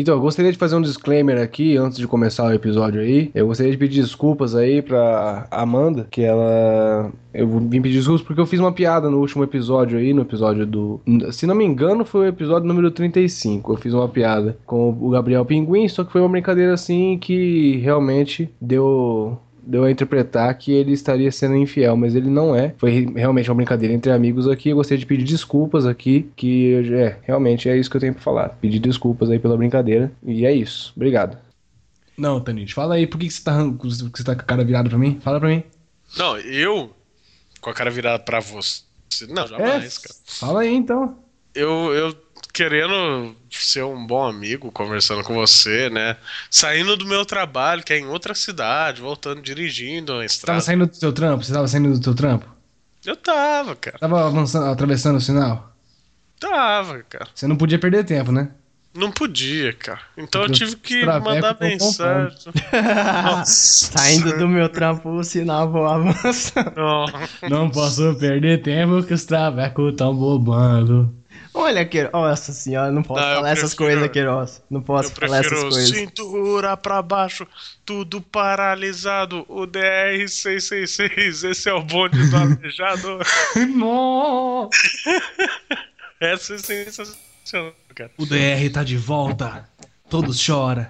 Então, eu gostaria de fazer um disclaimer aqui antes de começar o episódio aí. Eu gostaria de pedir desculpas aí pra Amanda, que ela. Eu vim pedir desculpas porque eu fiz uma piada no último episódio aí, no episódio do. Se não me engano, foi o episódio número 35. Eu fiz uma piada com o Gabriel Pinguim, só que foi uma brincadeira assim que realmente deu deu a interpretar que ele estaria sendo infiel, mas ele não é. Foi realmente uma brincadeira entre amigos aqui. Eu gostaria de pedir desculpas aqui, que é, realmente é isso que eu tenho pra falar. Pedir desculpas aí pela brincadeira. E é isso. Obrigado. Não, Tanit, fala aí, por que, que você, tá, que você tá com a cara virada pra mim? Fala pra mim. Não, eu com a cara virada pra você. Não, jamais, é, cara. Fala aí então. Eu, eu querendo ser um bom amigo, conversando com você, né? Saindo do meu trabalho, que é em outra cidade, voltando dirigindo a estrada. Você tava saindo do seu trampo? Você tava saindo do seu trampo? Eu tava, cara. Tava avançando, atravessando o sinal? Tava, cara. Você não podia perder tempo, né? Não podia, cara. Então eu tive que mandar mensagem. Saindo do meu trampo, o sinal vou avançar. Não. não posso perder tempo que os travecos tão bobando. Olha, Queiroz. Nossa senhora, não posso não, falar essas coisas, Queiroz. Não posso falar essas coisas. Cintura pra baixo, tudo paralisado. O DR-666, esse é o bonde do aleijado. Essa é sensacional, cara. O DR tá de volta. Todos choram.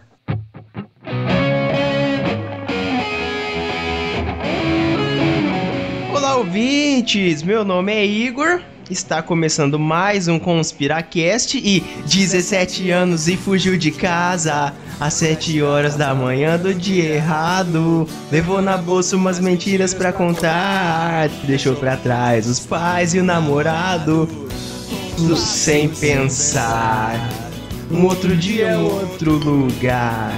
Olá, ouvintes! Meu nome é Igor. Está começando mais um Conspiracast e 17 anos e fugiu de casa às 7 horas da manhã do dia errado. Levou na bolsa umas mentiras para contar, deixou para trás os pais e o namorado. Tudo sem pensar. Um outro dia, outro lugar.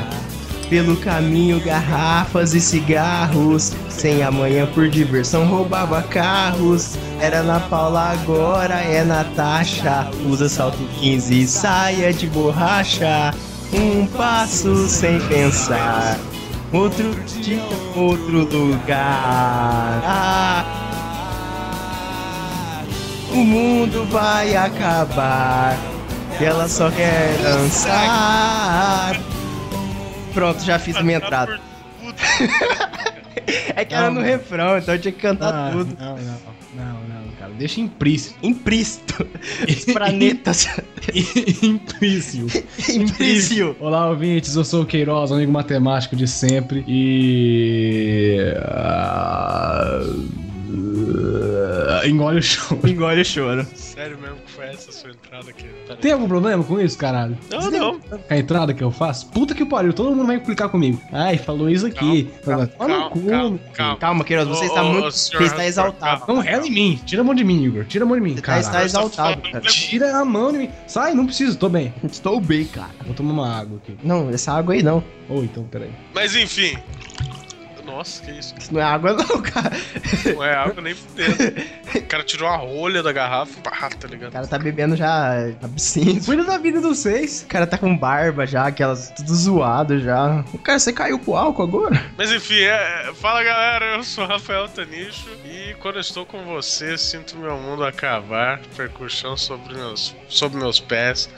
Pelo caminho, garrafas e cigarros. Sem amanhã por diversão, roubava carros. Era na Paula, agora é Natasha. Usa salto 15 e saia de borracha. Um passo sem pensar. Outro dia, outro lugar. Ah, o mundo vai acabar. Ela só quer dançar. Pronto, já fiz minha entrada. é que era no refrão, então eu tinha que cantar ah, tudo. Não, não, não, não, cara. Deixa implícito. Implícito. Os planetas. Implício. Implício. Olá, ouvintes. Eu sou o Queiroz, amigo matemático de sempre. E. Uh... Engole o choro. Engole o choro. Sério mesmo que foi essa sua entrada aqui? Tem algum problema com isso, caralho? Não, Você não. A entrada que eu faço? Puta que pariu, todo mundo vai implicar comigo. Ai, falou isso aqui. Calma, calma, calma, calma, calma. calma Queiroz, você está muito. Você está exaltado. Não rela em mim. Tira a mão de mim, Igor. Tira a mão de mim. Você está exaltado, cara. Tira a mão de mim. Sai, não preciso, tô bem. Estou bem, cara. Vou tomar uma água aqui. Não, essa água aí não. Ou oh, então, peraí. Mas enfim, nossa, que isso? Isso não é água, não, cara. Não é água nem fudendo. O cara tirou a rolha da garrafa, pá, tá ligado? O cara tá bebendo já absinto. Cuida da vida dos seis. O cara tá com barba já, aquelas tudo zoado já. O cara, você caiu pro álcool agora? Mas enfim, é, fala galera, eu sou Rafael Tanicho e quando eu estou com você, sinto meu mundo acabar, percussão sobre meus, sobre meus pés.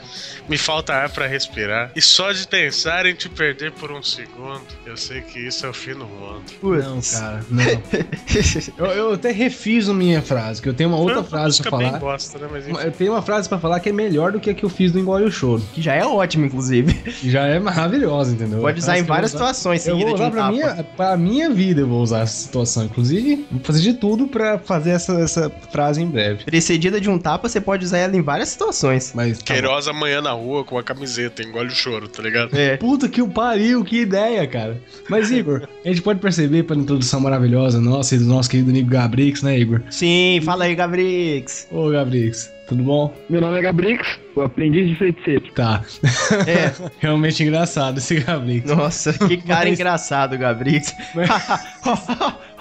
Me falta ar para respirar. E só de pensar em te perder por um segundo, eu sei que isso é o fim do mundo. Putz. Não, cara, não. eu, eu, até refiz a minha frase, que eu tenho uma outra frase pra falar. Bosta, né? Mas, eu tenho uma frase pra falar que é melhor do que a que eu fiz do Engole o Choro. Que já é ótimo, inclusive. Já é maravilhosa, entendeu? Pode usar em várias situações eu vou usar pra, minha, pra minha vida, eu vou usar essa situação. Inclusive, vou fazer de tudo pra fazer essa, essa frase em breve. Precedida de um tapa, você pode usar ela em várias situações. Mas, tá Queiroz amanhã na rua com a camiseta, engole o choro, tá ligado? É. Puta que o pariu, que ideia, cara. Mas, Igor, a gente pode perceber pela introdução maravilhosa nossa e do nosso querido amigo Gabrix, né, Igor? Sim, fala aí, Gabrix. Ô, Gabrix, tudo bom? Meu nome é Gabrix, o aprendiz de feiticeiro. Tá. É. Realmente engraçado esse Gabrix. Nossa, que cara Mas... engraçado, Gabrix. Mas...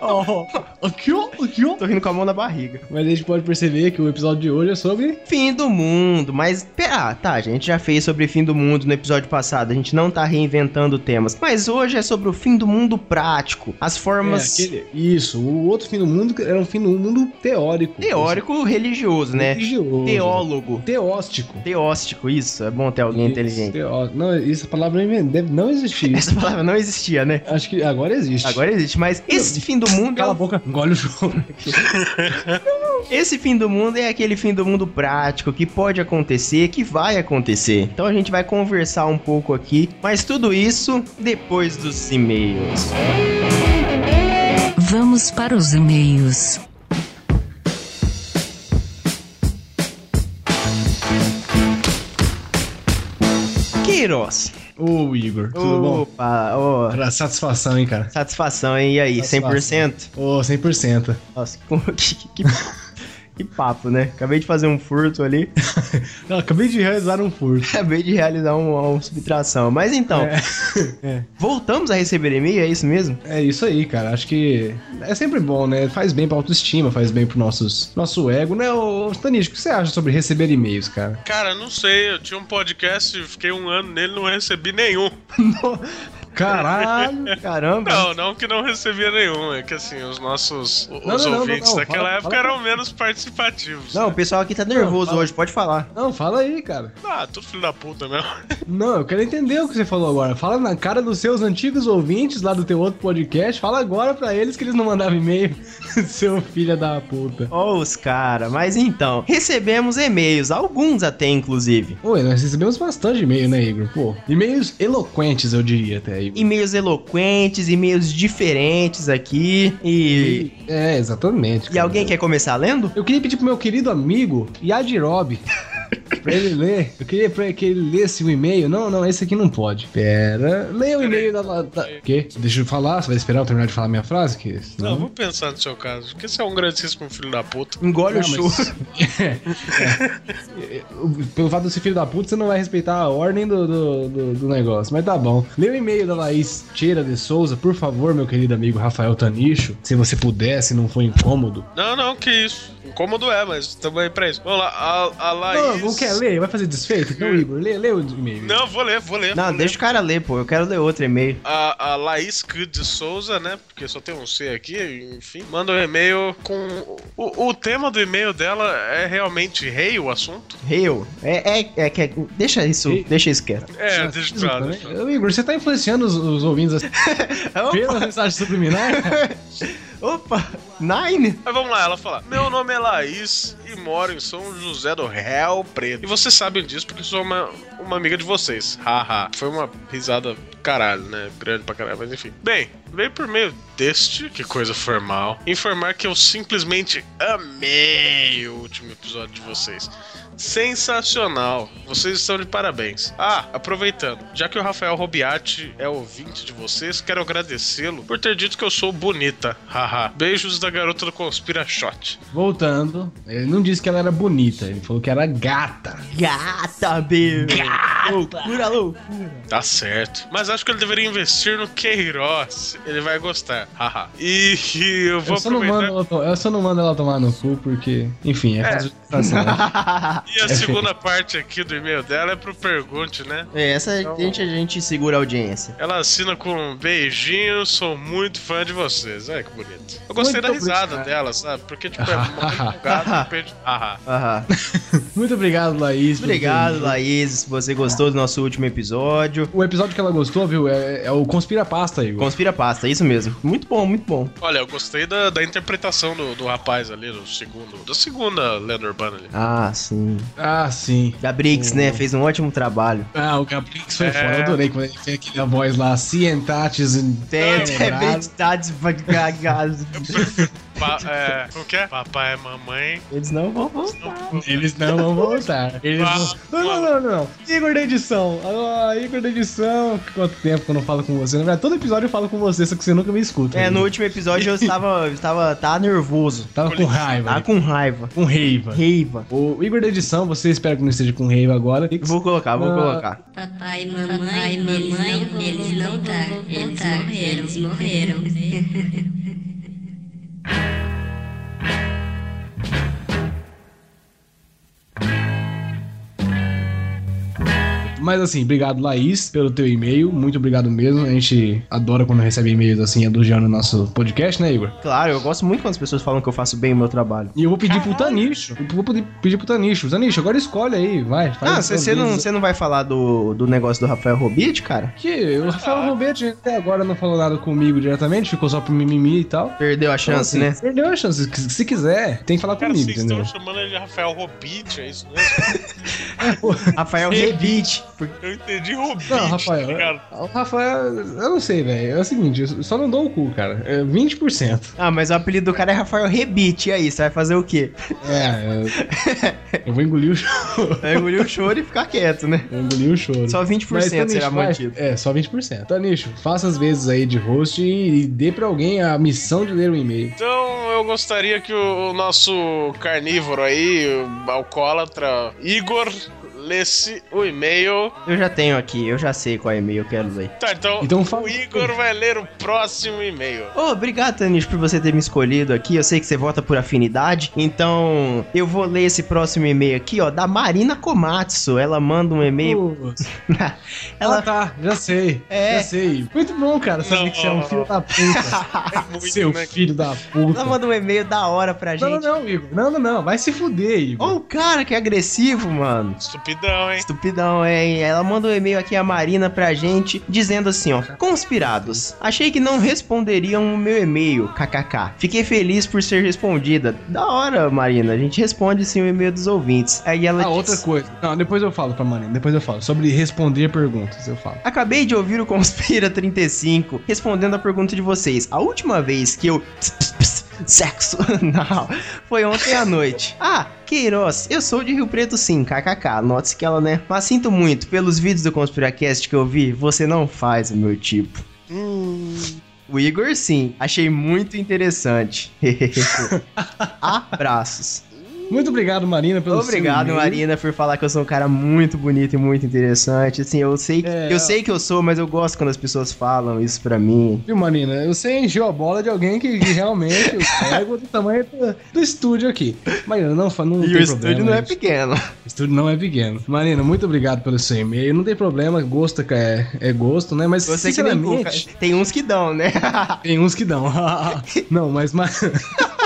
Oh, aqui, ó, aqui, ó. Tô rindo com a mão na barriga. Mas a gente pode perceber que o episódio de hoje é sobre. Fim do mundo, mas. Ah, tá, a gente já fez sobre fim do mundo no episódio passado, a gente não tá reinventando temas. Mas hoje é sobre o fim do mundo prático. As formas. É, aquele- Isso, o outro fim do mundo era um fim do mundo teórico. Teórico religioso, né? Religioso. Teólogo. Teóstico. Teóstico, isso. É bom ter alguém Isso, inteligente. teó- Não, essa palavra não- deve não existir. Essa palavra não existia, né? Acho que agora existe. Agora existe, mas esse fim do mundo é Cala a o- boca, engole o jogo. esse fim do mundo é aquele fim do mundo prático que pode acontecer, que vai acontecer. Então a gente vai conversar um pouco aqui, mas tudo isso depois dos e-mails. Vamos para os e-mails. Queiroz. Ô, Igor, tudo bom? Opa. Cara, satisfação, hein, cara? Satisfação, hein? E aí, Satisfação. 100%? Ô, 100%. Nossa, que, que, que, que papo, né? Acabei de fazer um furto ali. Não, acabei de realizar um furto. Acabei de realizar uma, uma subtração. Mas então, É. voltamos a receber e-mail, é isso mesmo? É isso aí, cara. Acho que é sempre bom, né? Faz bem pra autoestima, faz bem pro nossos, nosso ego, né? Ô, Stanisco, o que você acha sobre receber e-mails, cara? Cara, não sei, eu tinha um podcast, fiquei um ano nele não recebi nenhum. Caralho! Caramba. Não, não que não recebia nenhum, é que assim, os nossos o- os não, não, ouvintes não, não, daquela fala- época fala- eram menos participativos. Não, o né? pessoal aqui tá nervoso hoje, pode falar. Não, fala aí, cara. Ah, tudo filho da puta mesmo. Não, eu quero entender o que você falou agora. Fala na cara dos seus antigos ouvintes lá do teu outro podcast. Fala agora pra eles que eles não mandavam e-mail. Seu filho da puta. Ó, os cara, mas então, recebemos e-mails, alguns até inclusive. Oi, nós recebemos bastante e-mail, né, Igor? Pô, e-mails eloquentes, eu diria até, E-mails eloquentes, e-mails diferentes aqui e. É, exatamente. E cara. alguém quer começar lendo? Eu queria pedir pro meu querido amigo Yadirob pra ele ler. Eu queria pra que ele lesse o e-mail. Não, não, esse aqui não pode. Pera. Leia o e-mail da. da... Quê? Deixa eu falar. Você vai esperar eu terminar de falar minha frase? Que... Não, vou pensar no seu caso, porque você é um grandíssimo filho da puta. Engole o Não, show. mas- É, é. Pelo fato de ser filho da puta, você não vai respeitar a ordem do, do, do- do negócio. Mas tá bom. Lê o e-mail da Laís Tcheira de Souza, por favor, meu querido amigo Rafael Tanicho. Se você puder, se não for incômodo. Não, não, que isso. Incômodo é, mas também pra isso. Vamos lá, a, a Laís. Não, não quer ler? Vai fazer desfeito? Então, Igor, lê, lê o e-mail. Não, vou ler, vou ler. Não, vou ler. deixa o cara ler, pô. Eu quero ler outro e-mail. A, a Laís C. de Souza, né? Porque só tem um C aqui, enfim. Manda um e-mail com. O, o tema do e-mail dela é realmente rei o assunto? Hail. É, é, é que é- Deixa isso, Ei. deixa isso quieto. É, deixa falar. Ô, Igor, você tá influenciando os, os ouvintes assim, pela mensagem subliminar? Opa, Nine? Mas vamos lá, ela fala: Meu nome é Laís e moro em São José do Real Preto. E vocês sabem disso porque sou uma, uma amiga de vocês. Haha. Foi uma risada caralho, né? Grande pra caralho, mas enfim. Bem, veio por meio deste, que coisa formal, informar que eu simplesmente amei o último episódio de vocês. Sensacional. Vocês estão de parabéns. Ah, aproveitando, já que o Rafael Robiati é ouvinte de vocês, quero agradecê-lo por ter dito que eu sou bonita. Haha. Beijos da garota do Conspira Shot. Voltando, ele não disse que ela era bonita, ele falou que era gata. Gata, meu. Loucura, loucura. Tá certo. Mas acho que ele deveria investir no Queiroz. Ele vai gostar. Haha. E, eu vou Eu só, não mando ela, eu só não mando ela tomar no cu porque, enfim, é, É. justificação. E a segunda parte aqui do e-mail dela é pro Pergunte, né? É, essa a gente, a gente segura a audiência. Ela assina com um beijinho, sou muito fã de vocês. Olha que bonito. Eu gostei Muito da risada obrigado. dela, sabe? Porque, tipo, é muito empolgado, de repente. Haha. Aham. Muito obrigado, Laís. Obrigado, Laís, se você gostou do nosso último episódio. O episódio que ela gostou, viu, é, é o Conspira Pasta, Igor. Conspira pasta, isso mesmo. Muito bom, muito bom. Olha, eu gostei da, da interpretação do, do rapaz ali, do segundo. Da segunda lenda ali. Ah, sim. Ah, sim. Gabrix, né? Fez um ótimo trabalho. Ah, o Gabrix foi É. foda. Eu adorei quando ele fez aquela voz lá, cientates. Tempestades vagagas. Pa, é, como que é? Papai é mamãe. Eles não vão voltar. Eles não vão voltar. Eles. Não, não, não, não, não. Igor da edição. Ah, Igor da edição. Quanto tempo que eu não falo com você? Na verdade, todo episódio eu falo com você, só que você nunca me escuta. É, no último episódio eu estava, estava tá nervoso. Tava com raiva. Tá com raiva. Com raiva. Reiva. O Igor da edição, você espera que não esteja com raiva agora. Vou colocar, vou Ah. colocar. Papai e mamãe, mamãe, eles não tá, eles morreram, eles morreram. Thank you. Mas assim, obrigado, Laís, pelo teu e-mail. Muito obrigado mesmo. A gente adora quando recebe e-mails assim, elogiando o nosso podcast, né, Igor? Claro, eu gosto muito quando as pessoas falam que eu faço bem o meu trabalho. E eu vou pedir pro Tanicho. Eu vou pedir, pedir pro Tanicho. Tanicho, agora escolhe aí, vai. Ah, você não, cê não vai falar do, do negócio do Rafael Robit, cara? Que o Rafael Roberto até agora não falou nada comigo diretamente, ficou só pro mimimi e tal. Perdeu a chance, Então, né? assim, Perdeu a chance. Se se quiser, tem que falar Cara, comigo, vocês entendeu? estão chamando ele de Rafael Robit, é isso mesmo? Rafael Rebit. Eu entendi Robit, Não, tá Rafael. ligado? O Rafael, eu não sei, velho. É o seguinte, eu só não dou o cu, cara. É 20%. Ah, mas o apelido do cara é Rafael Rebit. E aí, você vai fazer o quê? É, eu, eu vou engolir o choro. Vai engolir o choro e ficar quieto, né? Eu engoli o choro. Só 20% Mas, será Tanicho, vai- mantido. É, só 20%. Tanicho, faça as vezes aí de host e, e dê pra alguém a missão de ler o e-mail. Então eu gostaria que o, o nosso carnívoro aí, o alcoólatra, Igor, lesse o e-mail. Eu já tenho aqui, eu já sei qual e-mail eu quero ler. Tá, então, Então fala- o Igor vai ler o próximo e-mail. Ô, obrigado, Tanis, por você ter me escolhido aqui. Eu sei que você vota por afinidade. Então, eu vou ler esse próximo e-mail aqui, ó, da Marina Komatsu. Ela manda um e-mail. Putz. Ela Ah, tá, já sei. É. Já sei. Muito bom, cara, saber que você é um filho da puta. É muito, Seu né? filho da puta. Ela manda um e-mail da hora pra Não, gente. não, não, Igor. Não, não, não. Vai se fuder, Igor. Ô, o cara que é agressivo, mano. Estupidão, hein? Estupidão, hein? Ela manda um e-mail aqui, a Marina, pra gente, dizendo assim, ó. Conspirados. Achei que não responderiam o meu e-mail, kkk. Fiquei feliz por ser respondida. Da hora, Marina. A gente responde sim o e-mail dos ouvintes. Aí ela Ah, diz, outra coisa. Não, depois eu falo pra Marina. Depois eu falo. Sobre responder perguntas, eu falo. Acabei de ouvir o Conspira 35 respondendo a pergunta de vocês. A última vez que eu. Sexo. Não. Foi ontem à noite. Ah, Queiroz, eu sou de Rio Preto sim, kkk. Note-se que ela, né? Mas sinto muito, pelos vídeos do Conspiracast que eu vi, você não faz o meu tipo. O Igor, sim. Achei muito interessante. Abraços. Muito obrigado, Marina, pelo seu Obrigado. Marina, por falar que eu sou um cara muito bonito e muito interessante. Assim, eu sei que, É, eu sei que eu sou, mas eu gosto quando as pessoas falam isso pra mim. Viu, Marina? Você encheu a bola de alguém que que realmente o ego do tamanho do, do estúdio aqui. Marina, não, não e o problema. estúdio não é gente. pequeno. O estúdio não é pequeno. Marina, muito obrigado pelo seu e-mail. Não tem problema, gosto é, é gosto, né? Mas, Você que nem sinceramente. Tem uns que dão, né? tem uns que dão. não, mas... ma-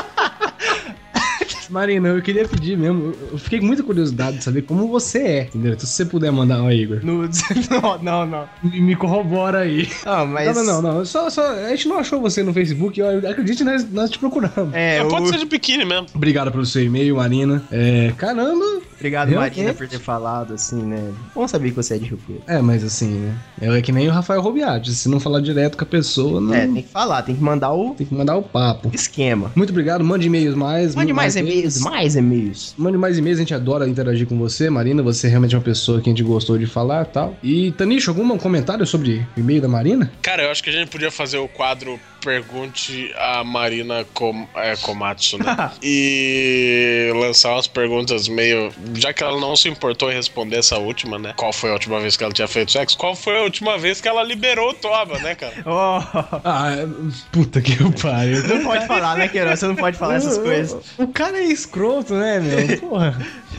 Marina, eu queria pedir mesmo. eu- Eu fiquei com muita curiosidade de saber como você é, entendeu? Então, se você puder mandar, ó, Igor, Nudes. não, não, não. me me corrobora aí. Ah, mas. Não, não, não, não. Só, só, a gente não achou você no Facebook. Acredite, nós, nós te procuramos. É, Não, o... pode ser de biquíni mesmo. Obrigado pelo seu e-mail, Marina. É, caramba. Obrigado. Marina, por ter falado, assim, né? Bom saber que você é de Rio Preto. É, mas assim, né? É que nem o Rafael Robiati. Se não falar direto com a pessoa, não. É, tem que falar, tem que mandar o Tem que mandar o papo. esquema. Muito obrigado. Mande e-mails mais. Mande mais vezes. e-mails, mais e-mails. Mande mais e-mails, a gente adora interagir com você, Marina. Você realmente é uma pessoa que a gente gostou de falar e tal. E, Tanicho, algum comentário sobre o e-mail da Marina? Cara, eu acho que a gente podia fazer o quadro Pergunte a Marina Com, é, Komatsu, né? e lançar umas perguntas meio. Já que ela não se importou em responder essa última, né? Qual foi a última vez que ela tinha feito sexo? Qual foi a última vez que ela liberou o Toba, né, cara? Oh, Ah, é- puta que pariu. não pode falar, né, Queiroz? Você não pode falar essas coisas. O cara é escroto, né, meu? Porra.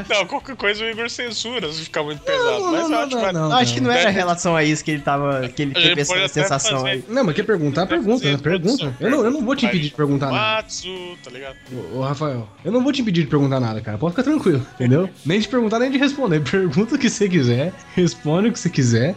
Não, qualquer coisa o Igor censura se ficar muito pesado. não, mas não, acho não, mais- não. Eu acho que não era Deve- em relação a isso que ele tava. que ele teve essa sensação fazer. aí. Não, mas quer perguntar? Pergunta, né? Pergunta. Eu não, eu não vou te impedir de perguntar nada. Matsu, tá ligado? Ô, Rafael, eu não vou te impedir de perguntar nada, cara. Pode ficar tranquilo, entendeu? nem de perguntar, nem de responder. Pergunta o que você quiser, responde o que você quiser.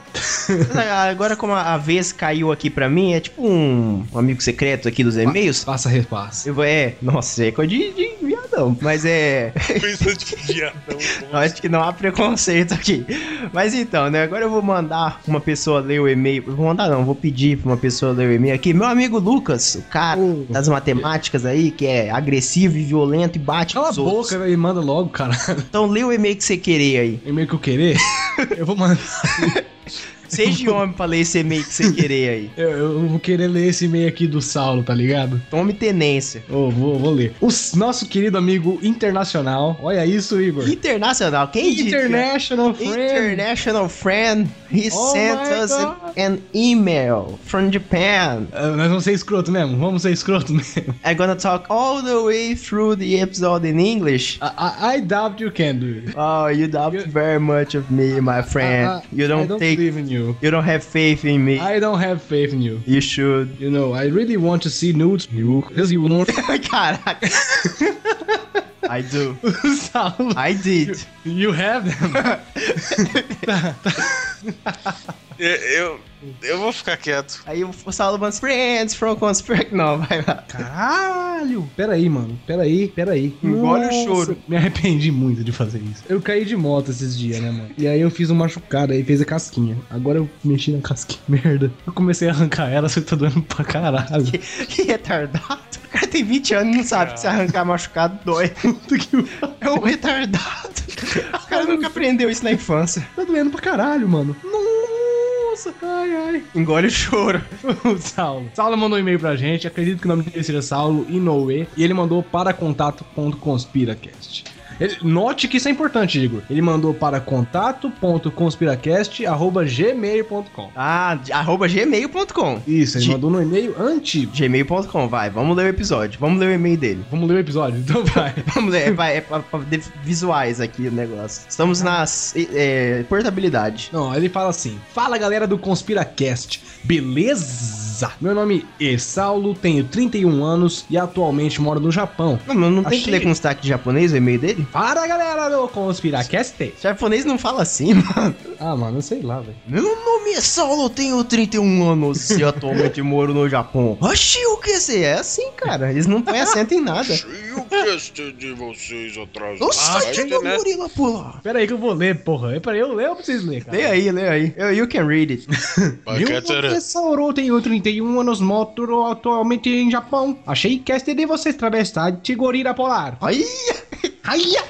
Agora, como a vez caiu aqui pra mim, é tipo um, amigo secreto aqui dos e-mails. Passa, repassa. Eu vou, é, nossa, é coisa de, de viadão. Mas é. Coisa de viadão. Eu acho que não há preconceito aqui. Mas então, né? Agora eu vou mandar uma pessoa ler o e-mail. Vou mandar não, vou pedir pra uma pessoa ler o e-mail aqui. Meu amigo Lucas, o cara Ô. das matemáticas aí, que é agressivo e violento e bate Cala a outros. boca e manda logo, cara. Então lê o e-mail que você querer aí. E-mail que eu querer, eu vou mandar. Seja homem pra ler esse e-mail que você querer aí. Eu, eu vou querer ler esse e-mail aqui do Saulo, tá ligado? Tome tenência. Ô, vou, vou ler. O nosso querido amigo internacional. Olha isso, Igor. Internacional, quem disse? International friend. International friend, he Oh sent us God. an email from Japan. Ah, nós vamos ser escroto mesmo. Vamos ser escroto mesmo. I'm gonna talk all the way through the episode in English. I, I, I doubt you can do it. Oh, you doubt You- very much of me, my friend. I- you don't, don't take, believe in you. You don't have faith in me. I don't have faith in you. You should. You know, I really want to see nudes. You, because you want. Caraca. I do. I did. you have them. Eu, eu, eu vou ficar quieto. Aí o Solomon's Friends from Conspiracy. Não, vai lá. Caralho! Pera aí, mano. Pera aí, pera aí. Engole o choro. Me arrependi muito de fazer isso. Eu caí de moto esses dias, né, mano? E aí eu fiz um machucado, aí fez a casquinha. Agora eu mexi na casquinha. Merda. Eu comecei a arrancar ela, só que tá doendo pra caralho. Que, que retardado. O cara tem 20 anos e não sabe que se arrancar machucado dói. Puta que É um retardado. O cara nunca aprendeu isso na infância. Tá doendo pra caralho, mano. Nossa, ai, ai. Engole o choro. O Saulo. Saulo mandou um e-mail pra gente. Acredito que o nome dele seja Saulo Inoue. E ele mandou para contato.conspiracast. Ele- note que isso é importante, Igor. Ele mandou para contato.conspiracast.gmail.com. Ah, arroba gmail.com. Isso, ele Gi- mandou no e-mail antigo. Gmail.com, vai, vamos ler o episódio. Vamos ler o e-mail dele. Vamos ler o episódio? Então vai. Vamos ler, vai, é pra, pra visuais aqui o negócio. Estamos nas é, portabilidade. Não, ele fala assim: Fala galera do Conspiracast, beleza? Meu nome é Saulo, tenho 31 anos e atualmente moro no Japão. Não, não, não tem que ler com sotaque de japonês o e-mail dele? Para galera do Conspiracast. Japonês não fala assim, mano. Ah, mano, sei lá, velho. Meu nome é Saulo, tenho 31 anos e atualmente moro no Japão. Oxi, o que você é assim, cara? Eles não põem acento em nada. E o cast de vocês atrás Nossa, do tem site, um né? pular. Pera aí que eu vou ler, porra. Pera aí, eu leio ou vocês lerem, cara? Lê aí, lê aí. You can read it. Meu nome é Sauro, tenho 31 anos, moro atualmente em Japão. Achei que esta de vocês travessar de gorila polar. Aí, Aia!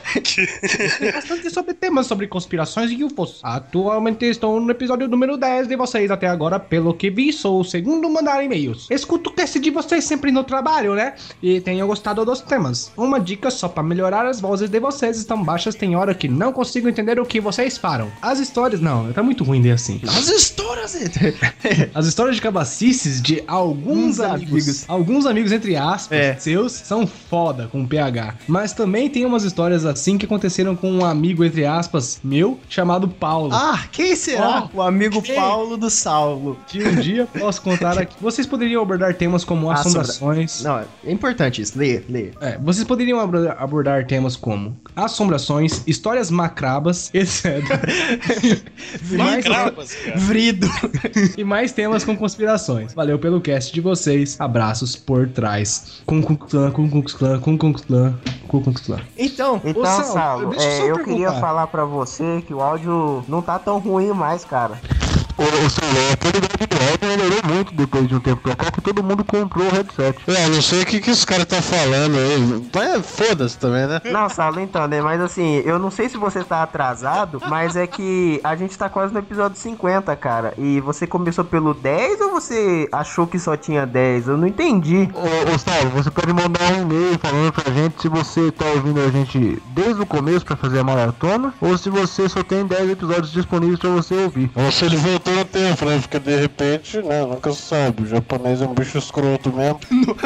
Tem bastante sobre temas sobre conspirações e UFOs. Atualmente estou no episódio número 10 de vocês até agora, pelo que vi, sou o segundo a mandar e-mails. Escuto o cast de vocês sempre no trabalho, né? E tenho gostado dos temas. Uma dica só para melhorar as vozes de vocês estão baixas, tem hora que não consigo entender o que vocês falam. As histórias, não, tá muito ruim de assim. as histórias. As histórias de cabacices de alguns Uns amigos, amigos. alguns amigos entre aspas, É. seus, são foda com PH. Mas também tem umas histórias assim que aconteceram com um amigo entre aspas meu chamado Paulo. ah, quem será? o amigo quem? Paulo do Saulo. Que um dia posso contar aqui. Vocês poderiam abordar temas como Assombra- assombrações. Não, é importante isso. Lê, lê. É, vocês poderiam abordar temas como assombrações, histórias macrabas, etc. e, mais, Macrabas, cara. Vrido. e mais temas com conspirações. Valeu pelo cast de vocês. Abraços por trás. Cum Klux Klan, Cum Klux Klan, Cum Klux Klan, Cum Klux Klan. Então, Então, Ô, Saulo, Saulo, eu é, eu perguntar. queria falar pra você que o áudio não tá tão ruim mais, cara. O, o celular, a qualidade do áudio melhorou muito depois de um tempo pra cá, que todo mundo comprou o headset. É, não sei o que, que os caras estão falando aí. Mas foda-se também, né? Não, Saulo, então, né? Mas assim, eu não sei se você tá atrasado, mas é que a gente tá quase no episódio 50, cara. E você começou pelo 10 ou você achou que só tinha 10? Eu não entendi. Ô, ô Saulo, você pode mandar um e-mail falando pra gente se você tá ouvindo a gente desde o começo pra fazer a maratona, ou se você só tem 10 episódios disponíveis pra você ouvir. Ou se ele voltou no tempo, né? Porque de repente, né? Nunca se sabe. O japonês é um bicho escroto mesmo.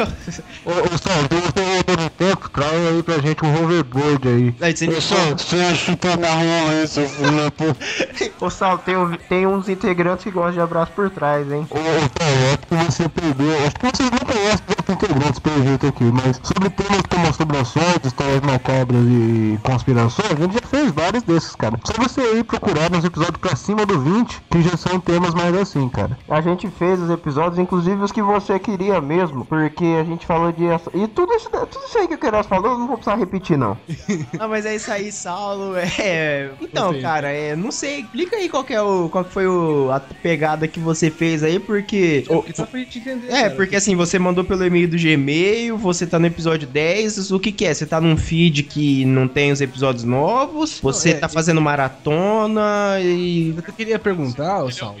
Ô, ô você voltou no tempo, traz aí pra gente um hoverboard aí. aí você Pessoal, você chupa na rola aí, seu filho. Ô, Saulo, tem, tem uns integrantes que gostam de abraço por trás, hein? Ô, ô Saulo, acho que você perdeu. Acho que vocês não conhecem integrantes pelo jeito aqui, mas sobre temas como assombrações, histórias macabras e conspirações, a gente já fez vários desses, cara. Só você ir procurar nos episódios pra cima do 20, que já são temas mais assim, cara. A gente fez os episódios, inclusive os que você queria mesmo, porque a gente falou de. E tudo isso, tudo isso aí que o Queiroz falou, eu não vou precisar repetir, não. Ah, mas é isso aí, Saulo. É. Então, cara, é. Não sei, explica aí qual que é o. Qual que foi o, a pegada que você fez aí, porque. o- Só pra gente entender. é, porque assim, você mandou pelo e-mail do Gmail, você tá no episódio 10, o que que é? Você tá num feed que não tem os episódios novos, você Não, é, tá fazendo maratona e... Eu queria perguntar, é Sal.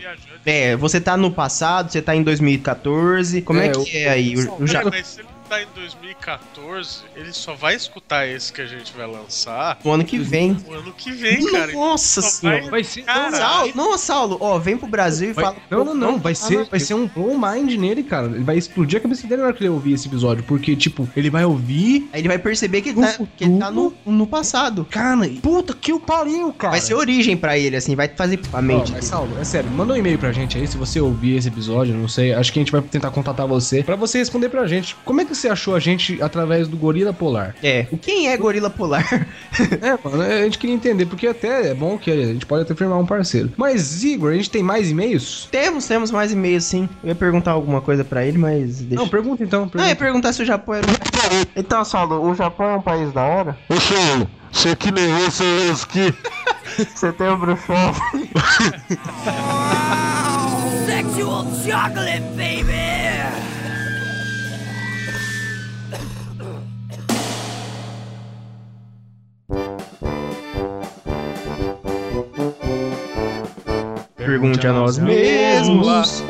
É, você tá no passado, você tá em 2014, como é, É, que é aí? O, o tá em 2014, ele só vai escutar esse que a gente vai lançar o ano que vem. o ano que vem, cara. Nossa senhora. Vai ser. Caralho. Saulo, não, Saulo, ó, vem pro Brasil e Vai- fala. não, não, não. Vai ser, vai ser um blow mind nele, cara. Ele vai explodir a cabeça dele na hora que ele ouvir esse episódio. Porque, tipo, ele vai ouvir. Aí ele vai perceber que ele tá, que ele tá no, no passado. Cara, puta que o pariu, cara. Vai ser origem pra ele, assim, vai fazer a mente. Ó, mas. Saulo, é sério, manda um e-mail pra gente aí se você ouvir esse episódio, não sei. Acho que a gente vai tentar contatar você pra você responder pra gente. Como é que você achou a gente através do Gorila Polar? É, quem é gorila polar? É, mano, a gente queria entender, porque até é bom que a gente pode até firmar um parceiro. Mas, Igor, a gente tem mais e-mails? temos, temos mais e-mails, sim. Eu ia perguntar alguma coisa pra ele, mas deixa. Não, pergunta então. Ah, Pergunta. ia perguntar se o Japão era. Então, Saulo, o Japão é um país da hora? Ô, Saulo, se aqui nem esse, esse aqui. Setembro chove. Sexual chocolate, baby! Pergunte a nós mesmos.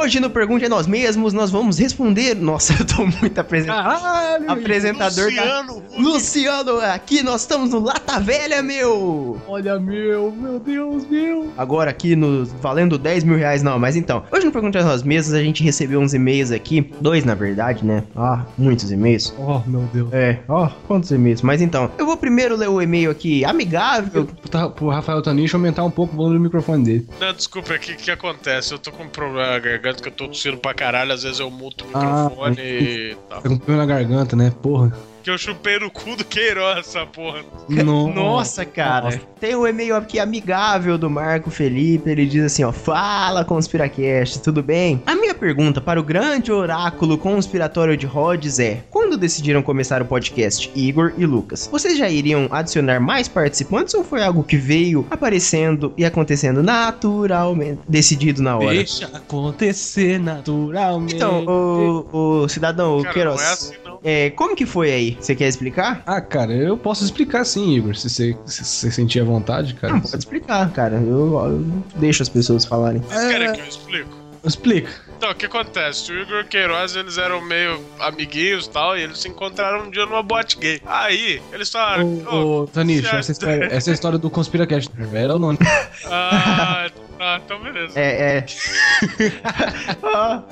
Hoje no Pergunte a Nós Mesmos, nós vamos responder. Nossa, eu tô muito apresentado. Caralho! Apresentador. Luciano. Luciano, aqui nós estamos no Lata Velha, meu! Olha, meu, meu Deus, meu. Agora aqui no valendo 10 mil reais, não, mas então. Hoje no Pergunte a Nós Mesmos, a gente recebeu uns e-mails aqui. Dois, na verdade, né? Ah, muitos e-mails. Oh, meu Deus. É, ó, quantos e-mails? Mas então, eu vou primeiro ler o e-mail aqui, amigável. Tá, pro Rafael Tanicho aumentar um pouco o volume do microfone dele. Não, desculpa, o que que acontece? Eu tô com um problema na garganta que eu tô tossindo pra caralho, às vezes eu muto o Ah, microfone e tal. Tá com pelo na garganta, né? Porra. Que eu chupei no cu do Queiroz essa porra. Nossa, cara. Tem um e-mail aqui amigável do Marco Felipe. Ele diz assim: ó, fala Conspiracast, tudo bem? A minha pergunta para o grande oráculo conspiratório de Rhodes é: quando decidiram começar o podcast, Igor e Lucas? Vocês já iriam adicionar mais participantes ou foi algo que veio aparecendo e acontecendo naturalmente, decidido na hora? Deixa acontecer naturalmente. Então, o, o cidadão, o Cara, Queiroz, não é assim não. é, como que foi aí? Você quer explicar? Ah, cara, eu posso explicar sim, Igor, se você, se você sentir à vontade, cara. Não, pode explicar, cara. Eu, eu deixo as pessoas falarem. Vocês querem que eu explico? Explica. Então, o que acontece? O Igor e o Queiroz, eles eram meio amiguinhos e tal, e eles se encontraram um dia numa boate gay. Aí, eles falaram... "Ô, se a- essa história, essa história do Conspiracast, era ou não? Ah, ah, então beleza. É, é. Ah,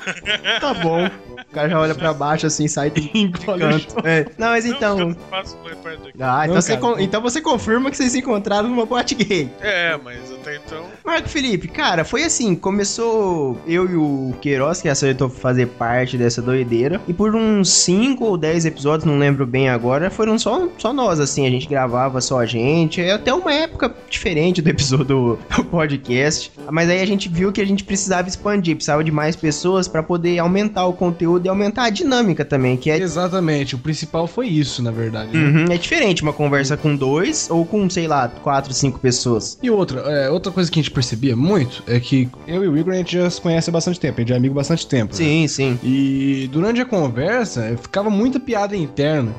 tá bom. O cara já olha pra baixo assim, sai do canto. É. Não, mas Não, então. eu faço play perto daqui. Ah, então, Não, você cara, con- não. então você confirma que vocês se encontraram numa boate gay. É, mas até então... Marco Felipe, cara, foi assim, começou eu e o Queiroz, que aceitou fazer parte dessa doideira, e por uns 5 ou 10 episódios, não lembro bem agora, foram só, só nós, assim, a gente gravava só a gente, é até uma época diferente do episódio do podcast, mas aí a gente viu que a gente precisava expandir, precisava de mais pessoas pra poder aumentar o conteúdo e aumentar a dinâmica também, que é Exatamente, o principal foi isso, na verdade. né? Uhum, é diferente uma conversa com dois ou com, sei lá, quatro, cinco pessoas. E outra, é, outra coisa que a gente percebia muito é que eu e o Igor a gente já se conhece há bastante tempo, a gente é amigo há bastante tempo. né? Sim, sim. E durante a conversa ficava muita piada interna,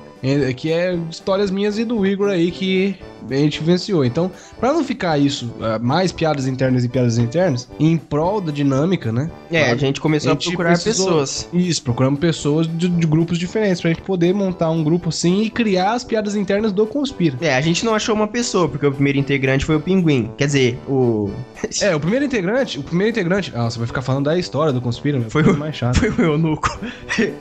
que é histórias minhas e do Igor aí que a gente vivenciou. Então, pra não ficar isso, ah, mais piadas internas e piadas internas, em prol da dinâmica, né? É, a gente começou A a, gente procurar precisou- pessoas. Isso, procuramos pessoas de, de grupos diferentes pra gente poder montar um grupo assim e criar as piadas internas do Conspira. É, a gente não achou uma pessoa, porque o primeiro integrante foi o Pinguim. Quer dizer, o. É, o primeiro integrante, o primeiro integrante. Ah, você vai ficar falando da história do Conspira, Foi foi o- mais chato. Foi o Eunuco.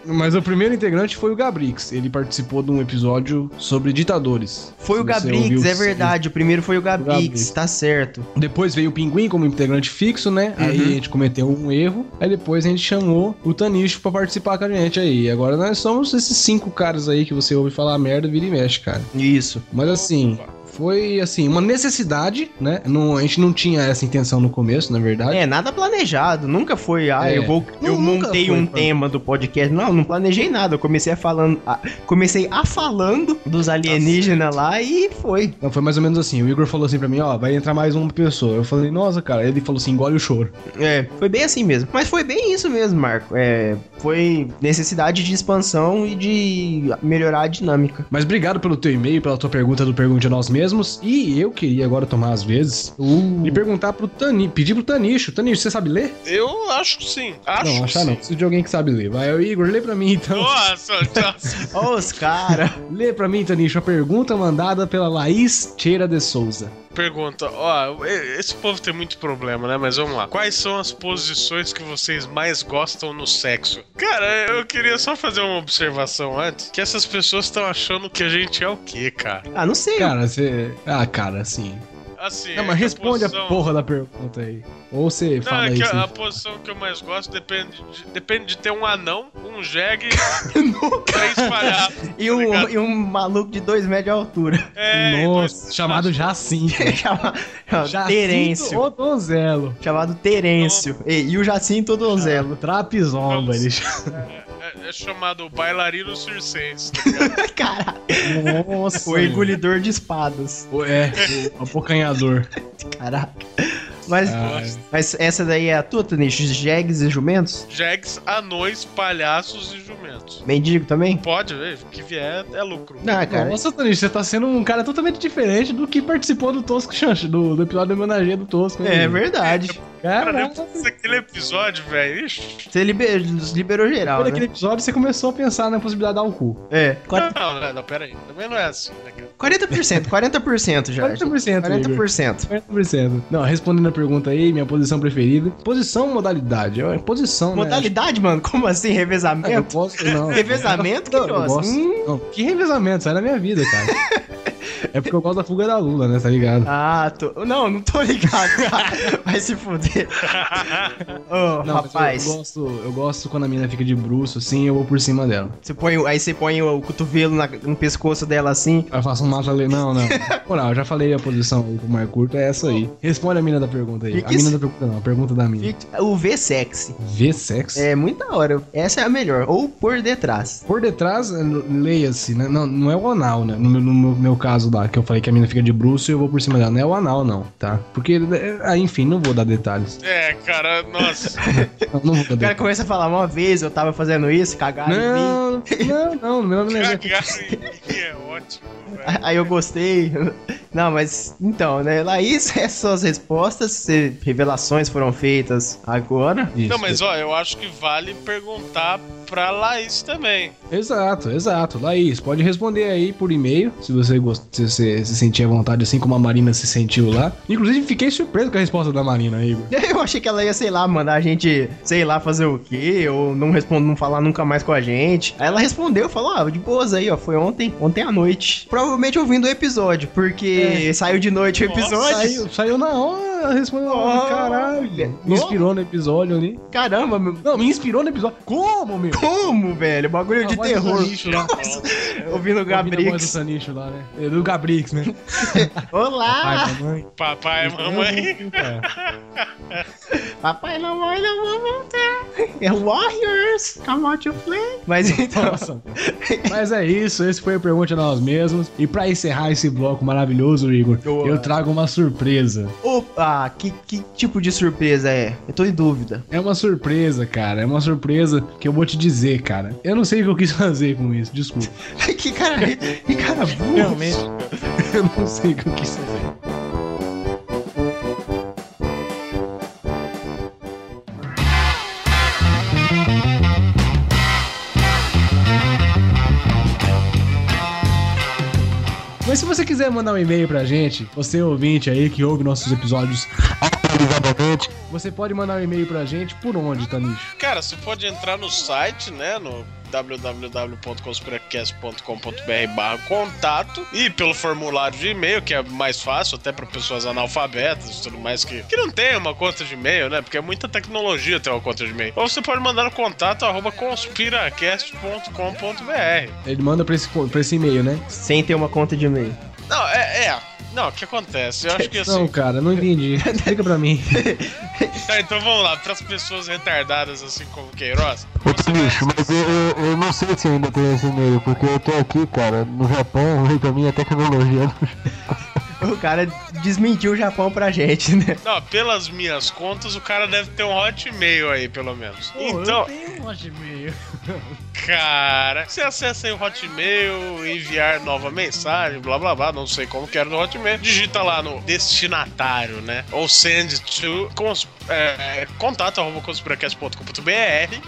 Mas o primeiro integrante foi o Gabrix. Ele participou de um episódio sobre ditadores. Foi o Gabrix, ouviu, é verdade. O primeiro foi o Gabrix, Gabrix. tá certo. Depois veio o Pinguim como integrante fixo, né? Aí Uhum. a gente cometeu um erro. Aí depois a gente chamou o Tanicho pra participar com a gente aí. E agora nós somos esses cinco caras aí que você ouve falar merda, vira e mexe, cara. Isso. Mas assim, foi assim, uma necessidade, né? Não, a gente não tinha essa intenção no começo, na verdade. É, nada planejado. Nunca foi, ah, É. eu vou. Não, eu nunca montei foi, um pô. tema do podcast. Não, não planejei nada. Eu comecei a falando. a- comecei a falando dos alienígenas lá e foi. Não, foi mais ou menos assim. O Igor falou assim pra mim, ó, vai entrar mais uma pessoa. Eu falei, nossa, cara. Ele falou assim, engole o choro. É, foi bem assim mesmo. Mas foi bem isso mesmo, Marco. É, foi necessidade de expansão e de melhorar a dinâmica. Mas obrigado pelo teu e-mail, pela tua pergunta do Pergunte a Nós Mesmos. E eu queria agora tomar as vezes e perguntar pro Tani, pedir pro Tanicho. Tanicho, você sabe ler? Eu acho que sim. Acho não, que achar sim. não. Preciso de alguém que sabe ler. Vai, o Igor, lê pra mim então. Nossa, nossa. Ó, os caras. Lê pra mim, Tanicho, a pergunta mandada pela Laís Cheira de Souza. Pergunta, ó, esse povo tem muito problema, né? Mas vamos lá. Quais são as posições que vocês mais gostam no sexo? Cara, eu queria só fazer uma observação antes. Que essas pessoas estão achando que a gente é o quê, cara? Ah, não sei. Cara, você. Ah, cara, assim. Assim, Não, é mas responde a posição- porra da pergunta aí. Ou você Não, fala é que assim. a, a posição que eu mais gosto depende de, depende de ter um anão, um jegue, três palhaços. E um, ligado? e um maluco de dois metros de altura. É, e Nossa, dois- chamado Jacinto. Chama- Jacinto Terêncio. ou Donzelo. Chamado Terêncio. E, e o Jacinto Donzelo. Trapizomba, ele chama. é, é chamado bailarino circense, tá ligado? Caraca. Nossa. O engolidor de espadas. O- É, o abocanhador. Caraca. Mas, Ah, mas essa daí é a tua, Tanicho? Jegues e jumentos? Jegues, anões, palhaços e jumentos. Mendigo também? Pode, ver, o que vier é lucro. Não, cara. Nossa, Tanicho, você tá sendo um cara totalmente diferente do que participou do Tosco Chancho, do, do episódio da homenageia do Tosco. hein, É verdade. Cara, depois daquele episódio, velho. ixi. Você liber- liberou geral, Depois né? daquele episódio, você começou a pensar na possibilidade de dar o cu. É. Não, não, não, pera aí. Também não é assim, né, cara? 40%, 40% já. 40%, 40%. 40%. Não, respondendo a pergunta aí, minha posição preferida. Posição ou modalidade? É posição, né? Modalidade, mano? Como assim? Ah, eu Revezamento? posso, não. Revezamento, Não, gosto. Hum. Não, que revezamento? Sai da minha vida, cara. é porque eu gosto da fuga da Lula, né? Tá ligado? Ah, tô... Não, não tô ligado, cara. Vai se fuder. Ô, Não, rapaz. Eu, eu gosto, eu gosto quando a mina fica de bruxo, assim, eu vou por cima dela. Você põe, o- aí você põe o cotovelo na- no pescoço dela assim. Aí eu faço um mata ali. Não, não. Moral, eu já falei a posição aí pro mais curto, é essa aí. Responde a mina da pergunta aí. Que que a mina isso? da pergunta não, a pergunta da mina. Fica- O V sexy. Vê sexo? É muito da hora. Essa é a melhor. Ou por detrás. Por detrás, eh, leia-se, né? Não, não é o anal, né? No, meu- no meu, meu caso lá, que eu falei que a mina fica de bruxo e eu vou por cima dela. Não é o anal, não, tá? Porque, eh, ah, enfim, não vou dar detalhes. É, cara, nossa. Não, não vou dar O cara começa a falar, uma vez eu tava fazendo isso, cagaram em mim. Não, não, não, meu nome não é Cagar em mim é ótimo, velho. Aí eu gostei. Não, mas então, né? Laís, essas são as respostas. Se revelações foram feitas agora. Isso. Não, mas ó, eu acho que vale perguntar pra Laís também. Exato, exato. Laís, pode responder aí por e-mail, se você gost... se você se sentir à vontade, assim como a Marina se sentiu lá. Inclusive, fiquei surpreso com a resposta da Marina, Igor. Eu achei que ela ia, sei lá, mandar a gente, sei lá, fazer o quê, ou não responder, não falar nunca mais com a gente. Aí ela respondeu, falou, ah, de boas aí, ó, foi ontem, ontem à noite. Provavelmente ouvindo o episódio, porque saiu de noite o Nossa, episódio. Saiu, saiu na hora, respondeu na hora, Olha. caralho. Me inspirou no episódio ali. Caramba, meu. Não, me inspirou no episódio. Como, meu? Como, velho? Bagulho de A do terror. Lá. Ouvindo o Ouvindo a voz do Gabrix. Sanicho lá, né? É, Do Gabrix, né? Olá! Papai e mamãe. É. Papai e mamãe não vão voltar. É Warriors, come out to play. Mas então. Nossa. Mas é isso, esse foi o Pergunte a Nós Mesmos. E pra encerrar esse bloco maravilhoso, Igor, Boa. eu trago uma surpresa. Opa, que, que tipo de surpresa é? Eu tô em dúvida. É uma surpresa, cara. É uma surpresa que eu vou te dizer, cara. Eu não sei o que eu quis fazer com isso, desculpa. que cara, que cara burro. Realmente, eu não sei o que quis fazer. Mas se você quiser mandar um e-mail pra gente, você ouvinte aí que ouve nossos episódios atualizadamente, você pode mandar um e-mail pra gente por onde, Tanicho? Cara, você pode entrar no site, né? No www.conspiracast.com.br barra contato e pelo formulário de e-mail, que é mais fácil até para pessoas analfabetas e tudo mais que, que não tem uma conta de e-mail, né? Porque é muita tecnologia ter uma conta de e-mail. Ou você pode mandar no contato arroba conspiracast.com.br Ele manda pra esse, pra esse e-mail, né? Sem ter uma conta de e-mail. Não, é, é. Não, o que acontece? Eu acho que assim. Não, cara, não entendi. Explica pra mim. Tá, então vamos lá. Para as pessoas retardadas, assim como Queiroz. Ô, bicho, vai... mas eu, eu, eu não sei se ainda tem esse e-mail, porque eu tô aqui, cara, no Japão, e pra mim a tecnologia. O cara desmentiu o Japão pra gente, né? Não, pelas minhas contas, o cara deve ter um hotmail aí, pelo menos. então, tenho um e-mail. Cara, você acessa aí o hotmail, enviar nova mensagem, blá blá blá, não sei como que era no hotmail. Digita lá no destinatário, né? Ou send to cons, é, contato.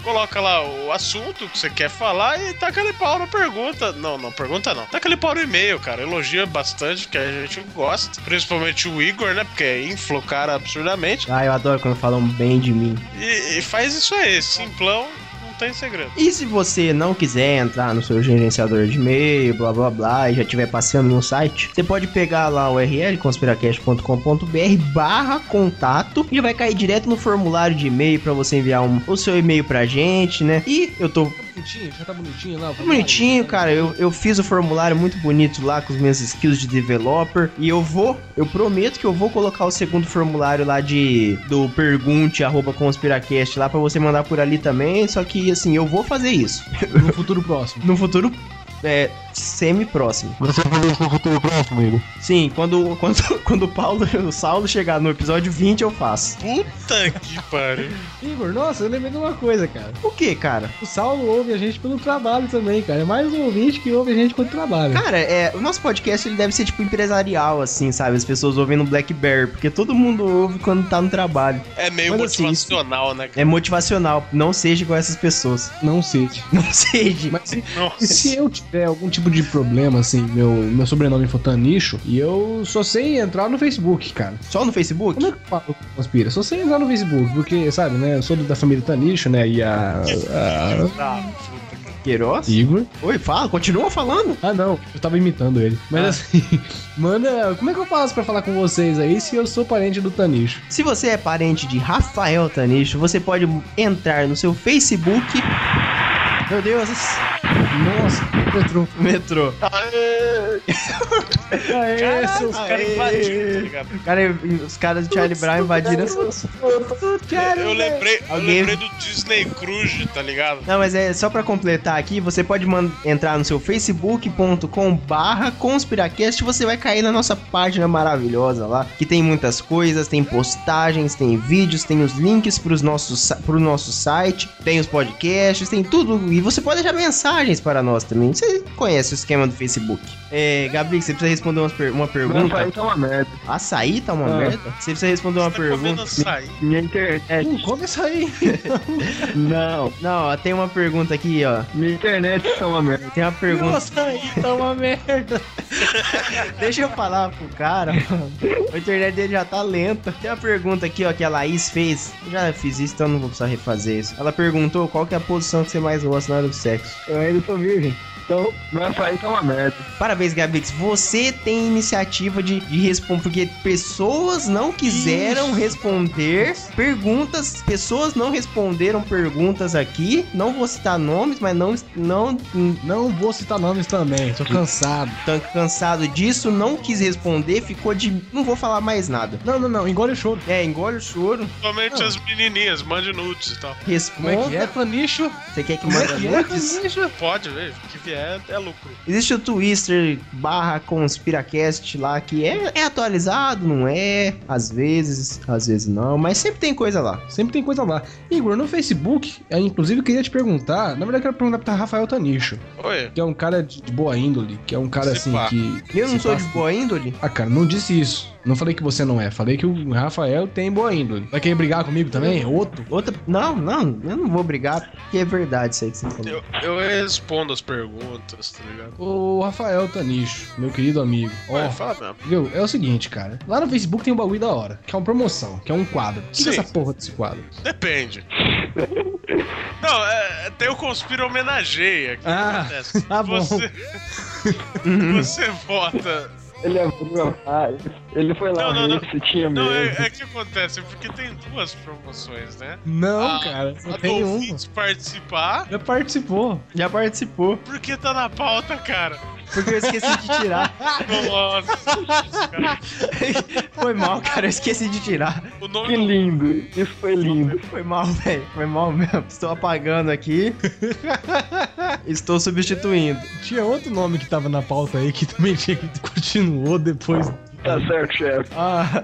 Coloca lá o assunto que você quer falar e taca ali pau na pergunta. Não, não, pergunta não. Taca ali pau no e-mail, cara. Elogia bastante, que a gente gosta. Principalmente o Igor, né? Porque infla o cara absurdamente. Ah, eu adoro quando falam bem de mim. E, e faz isso aí, simplão, não tem segredo. E se você não quiser entrar no seu gerenciador de e-mail, blá blá blá, e já estiver passeando no site, você pode pegar lá o URL conspiracast.com.br barra contato e vai cair direto no formulário de e-mail pra você enviar um- o seu e-mail pra gente, né? E eu tô Bonitinho, já tá bonitinho lá. Tá bonitinho, cara. Eu, eu fiz o formulário muito bonito lá com os meus skills de developer. E eu vou, eu prometo que eu vou colocar o segundo formulário lá de do pergunte arroba conspiracast lá pra você mandar por ali também. Só que assim, eu vou fazer isso. No futuro próximo. No futuro é, semi-próximo. Você vai fazer isso no futuro próximo, Igor? Sim, quando, quando, quando o Paulo o Saulo chegar no episódio 20, eu faço. Puta que pariu. Igor, nossa, eu lembrei de uma coisa, cara. O que, cara? O Saulo ouve a gente pelo trabalho também, cara. É mais um ouvinte que ouve a gente quando trabalha. Cara, é, o nosso podcast ele deve ser tipo empresarial, assim, sabe? As pessoas ouvem no Blackberry, porque todo mundo ouve quando tá no trabalho. É meio Mas assim, motivacional, né? É motivacional, não seja igual essas pessoas. Não sei. Não seja. Mas se, se eu tiver algum tipo de problema, assim, meu, meu sobrenome for Tanicho, e eu só sei entrar no Facebook, cara. Só no Facebook? Como é que eu falo conspira? Só sei entrar no Facebook, porque, sabe, né? Eu sou da família Tanicho, né? E a. a Queiroz? Igor. Oi, fala, continua falando. Ah, não, eu tava imitando ele. Mas Ah. assim, manda. Como é que eu faço pra falar com vocês aí se eu sou parente do Tanicho? Se você é parente de Rafael Tanicho, você pode entrar no seu Facebook. Meu Deus, Nossa, metrô. metrô. Aê, seus Os caras invadiram, tá ligado? Cara, os caras do Charlie Brown invadiram. Eu lembrei, eu Alguém- lembrei do Disney Cruise, tá ligado? Não, mas é só pra completar aqui, você pode entrar no seu facebook.com barra conspiracast, você vai cair na nossa página maravilhosa lá, que tem muitas coisas, tem postagens, tem vídeos, tem os links pros nossos, pro nosso site, tem os podcasts, tem tudo, e você pode deixar mensagens para nós também, você conhece o esquema do Facebook. É, Gabriel, você precisa responder umas per- uma pergunta. Açaí tá uma merda. Açaí tá uma Ah. merda? Você precisa responder uma Você tá pergunta. açaí. Minha internet. Hum, come isso aí. Não. Não, ó, tem uma pergunta aqui, ó. Minha internet tá uma merda. Tem uma pergunta. Nossa, aí tá uma merda. Deixa eu falar pro cara, mano. A internet dele já tá lenta. Tem uma pergunta aqui, ó, que a Laís fez. Eu já fiz isso, então não vou precisar refazer isso. Ela perguntou qual que é a posição que você mais gosta na hora do sexo. Eu ainda tô virgem. Então, meu açaí tá uma merda. Parabéns, Gabix. Você tem iniciativa de, de responder, porque pessoas não quiseram responder perguntas. Pessoas não responderam perguntas aqui. Não vou citar nomes, mas não, não Não vou citar nomes também, tô cansado. tão cansado disso. Não quis responder, ficou de. Não vou falar mais nada. Não, não, não, engole o choro. É, engole o choro. Principalmente as menininhas, mande nudes e tal. Como é que é, Responda. Tanicho? Você quer que é manda que é, nudes? Tanicho? Pode, velho. O que vier é lucro. Existe o Twitter barra Conspiracast lá que é, é atualizado, não é? Às vezes, às vezes não, mas sempre tem coisa lá. Sempre tem coisa lá. Igor, no Facebook, eu, inclusive eu queria te perguntar, na verdade eu quero perguntar pra Rafael Tanicho, Oi. que é um cara de, boa índole, que é um cara Se assim pá. que... Eu não sou passa- de boa índole? Ah, cara, não disse isso. Não falei que você não é, falei que o Rafael tem boa índole. Vai querer brigar comigo também? Outro? Outra. Não, não, eu não vou brigar, porque é verdade isso aí que você falou. Eu, eu respondo as perguntas, tá ligado? O Rafael Tanicho, meu querido amigo. Ó, Vai, fala mesmo. Viu? É o seguinte, cara. Lá no Facebook tem um bagulho da hora, que é uma promoção, que é um quadro. O que, que é essa porra desse quadro? Depende. Não, é, tem o Conspira Homenageia. que Ah, acontece? tá bom. Você, você vota. Ele abriu a Ele foi lá, Não, não, não. ver se tinha Não, mesmo. é, é que acontece, porque tem duas promoções, né? Não, Ah, cara, só A tem uma. participar, Já participou. Já participou. porque tá na pauta, cara. Porque eu esqueci de tirar. Nossa, cara. Foi mal, cara, eu esqueci de tirar. O nome Que do lindo. Isso foi lindo. Foi mal, velho. Foi mal mesmo. Estou apagando aqui. Estou substituindo. Tinha outro nome que tava na pauta aí que também tinha que continuou depois. Tá certo, chefe. Ah,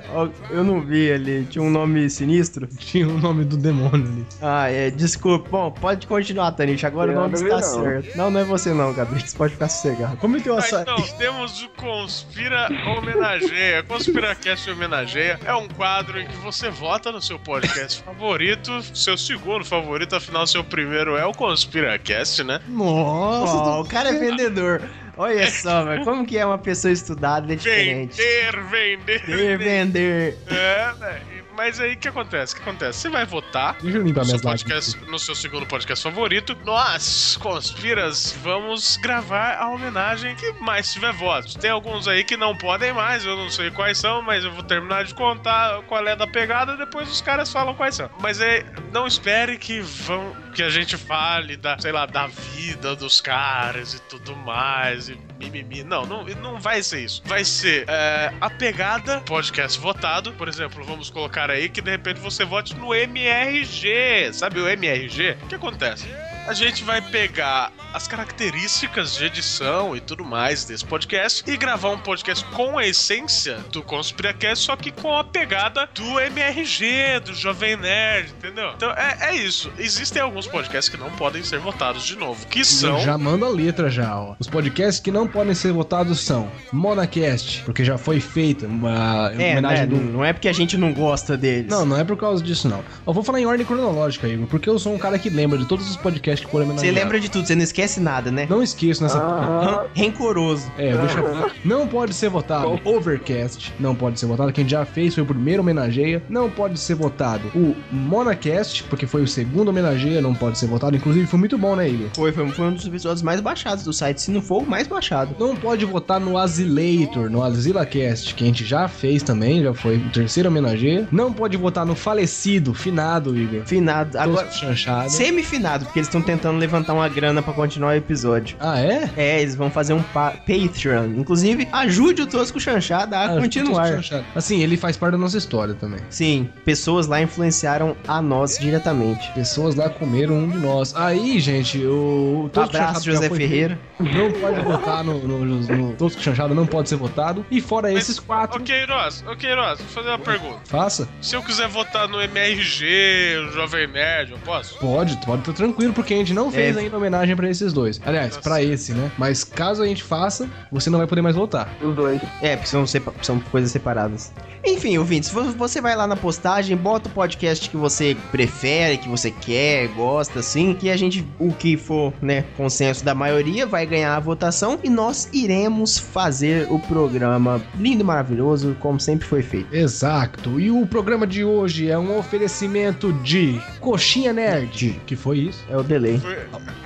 eu não vi ali. Tinha um nome sinistro. Tinha o nome do demônio ali. Ah, é, desculpa. Bom, pode continuar, Tanish. Agora Eu o nome está não. certo. Não, não é você não, Gabriel. Você pode ficar sossegado. Como é que eu Ah, assa... então, temos o Conspira Homenageia. ConspiraCast Homenageia é um quadro em que você vota no seu podcast favorito, seu segundo favorito, afinal, seu primeiro é o ConspiraCast, né? Nossa, Ó, o cara é vendedor. Olha só, velho. Como que é uma pessoa estudada é diferente. Vender, vender, Vender, vender. É, né? Mas aí o que acontece? O que acontece? Você vai votar deixa eu limpar no seu, lágrimas. podcast, no seu segundo podcast favorito. Nós, Conspiras, vamos gravar a homenagem que mais tiver votos. Tem alguns aí que não podem mais, eu não sei quais são, mas eu vou terminar de contar qual é da pegada, depois os caras falam quais são. Mas é, não espere que vão que a gente fale da, sei lá, da vida dos caras e tudo mais e mimimi. Não, não, não vai ser isso. Vai ser é, a pegada podcast votado, por exemplo, vamos colocar aí que de repente você vote no MRG. Sabe o MRG? O que acontece? A gente vai pegar as características de edição e tudo mais desse podcast e gravar um podcast com a essência do Conspiracast, só que com a pegada do MRG, do Jovem Nerd, entendeu? Então é, é isso. Existem alguns podcasts que não podem ser votados de novo, que são. Eu já mando a letra já, ó. Os podcasts que não podem ser votados são Monacast, porque já foi feita uma É, homenagem né? do... Não é porque a gente não gosta deles. Não, não é por causa disso, não. Eu vou falar em ordem cronológica, Igor, porque eu sou um cara que lembra de todos os podcasts Você lembra de tudo, você não esquece nada, né? Não esqueço nessa... Aham. Rancoroso. É, deixa eu... Não pode ser votado Overcast, não pode ser votado. Quem já fez foi o primeiro homenageia. Não pode ser votado o Monacast, porque foi o segundo homenageia, não pode ser votado. Inclusive, foi muito bom, né, Igor? Foi, foi, foi um dos episódios mais baixados do site, se não for o mais baixado. Não pode votar no Asilator, no AzilaCast, que a gente já fez também, já foi o terceiro homenageia. Não pode votar no falecido, finado, Igor. Finado. Agora, chanchado. semi-finado, porque eles estão tentando levantar uma grana pra continuar o episódio. Ah, é? É, eles vão fazer um pa- Patreon. Inclusive, ajude o Tosco Chanchada a Ah, continuar. Assim, ele faz parte da nossa história também. Sim, pessoas lá influenciaram a nós diretamente. Pessoas lá comeram um de nós. Aí, gente, o, o Tosco Abraço, Chanchado já José Ferreira. Não pode votar no, no, no, no Tosco Chanchado, não pode ser votado. E fora Mas, esses quatro, Ô Queiroz, ô Queiroz, vou fazer uma pergunta. faça. Se eu quiser votar no MRG, o Jovem Nerd, eu posso? Pode, pode estar tranquilo, porque gente não fez É. ainda homenagem pra esses dois. Aliás, pra esse, né? Mas caso a gente faça, você não vai poder mais votar. Os dois. É, porque são, sepa- são coisas separadas. Enfim, ouvintes, vo- você vai lá na postagem, bota o podcast que você prefere, que você quer, gosta, assim, que a gente, o que for, né, consenso da maioria, vai ganhar a votação e nós iremos fazer o programa lindo e maravilhoso, como sempre foi feito. Exato. E o programa de hoje é um oferecimento de Coxinha Nerd. Que foi isso? É o Foi...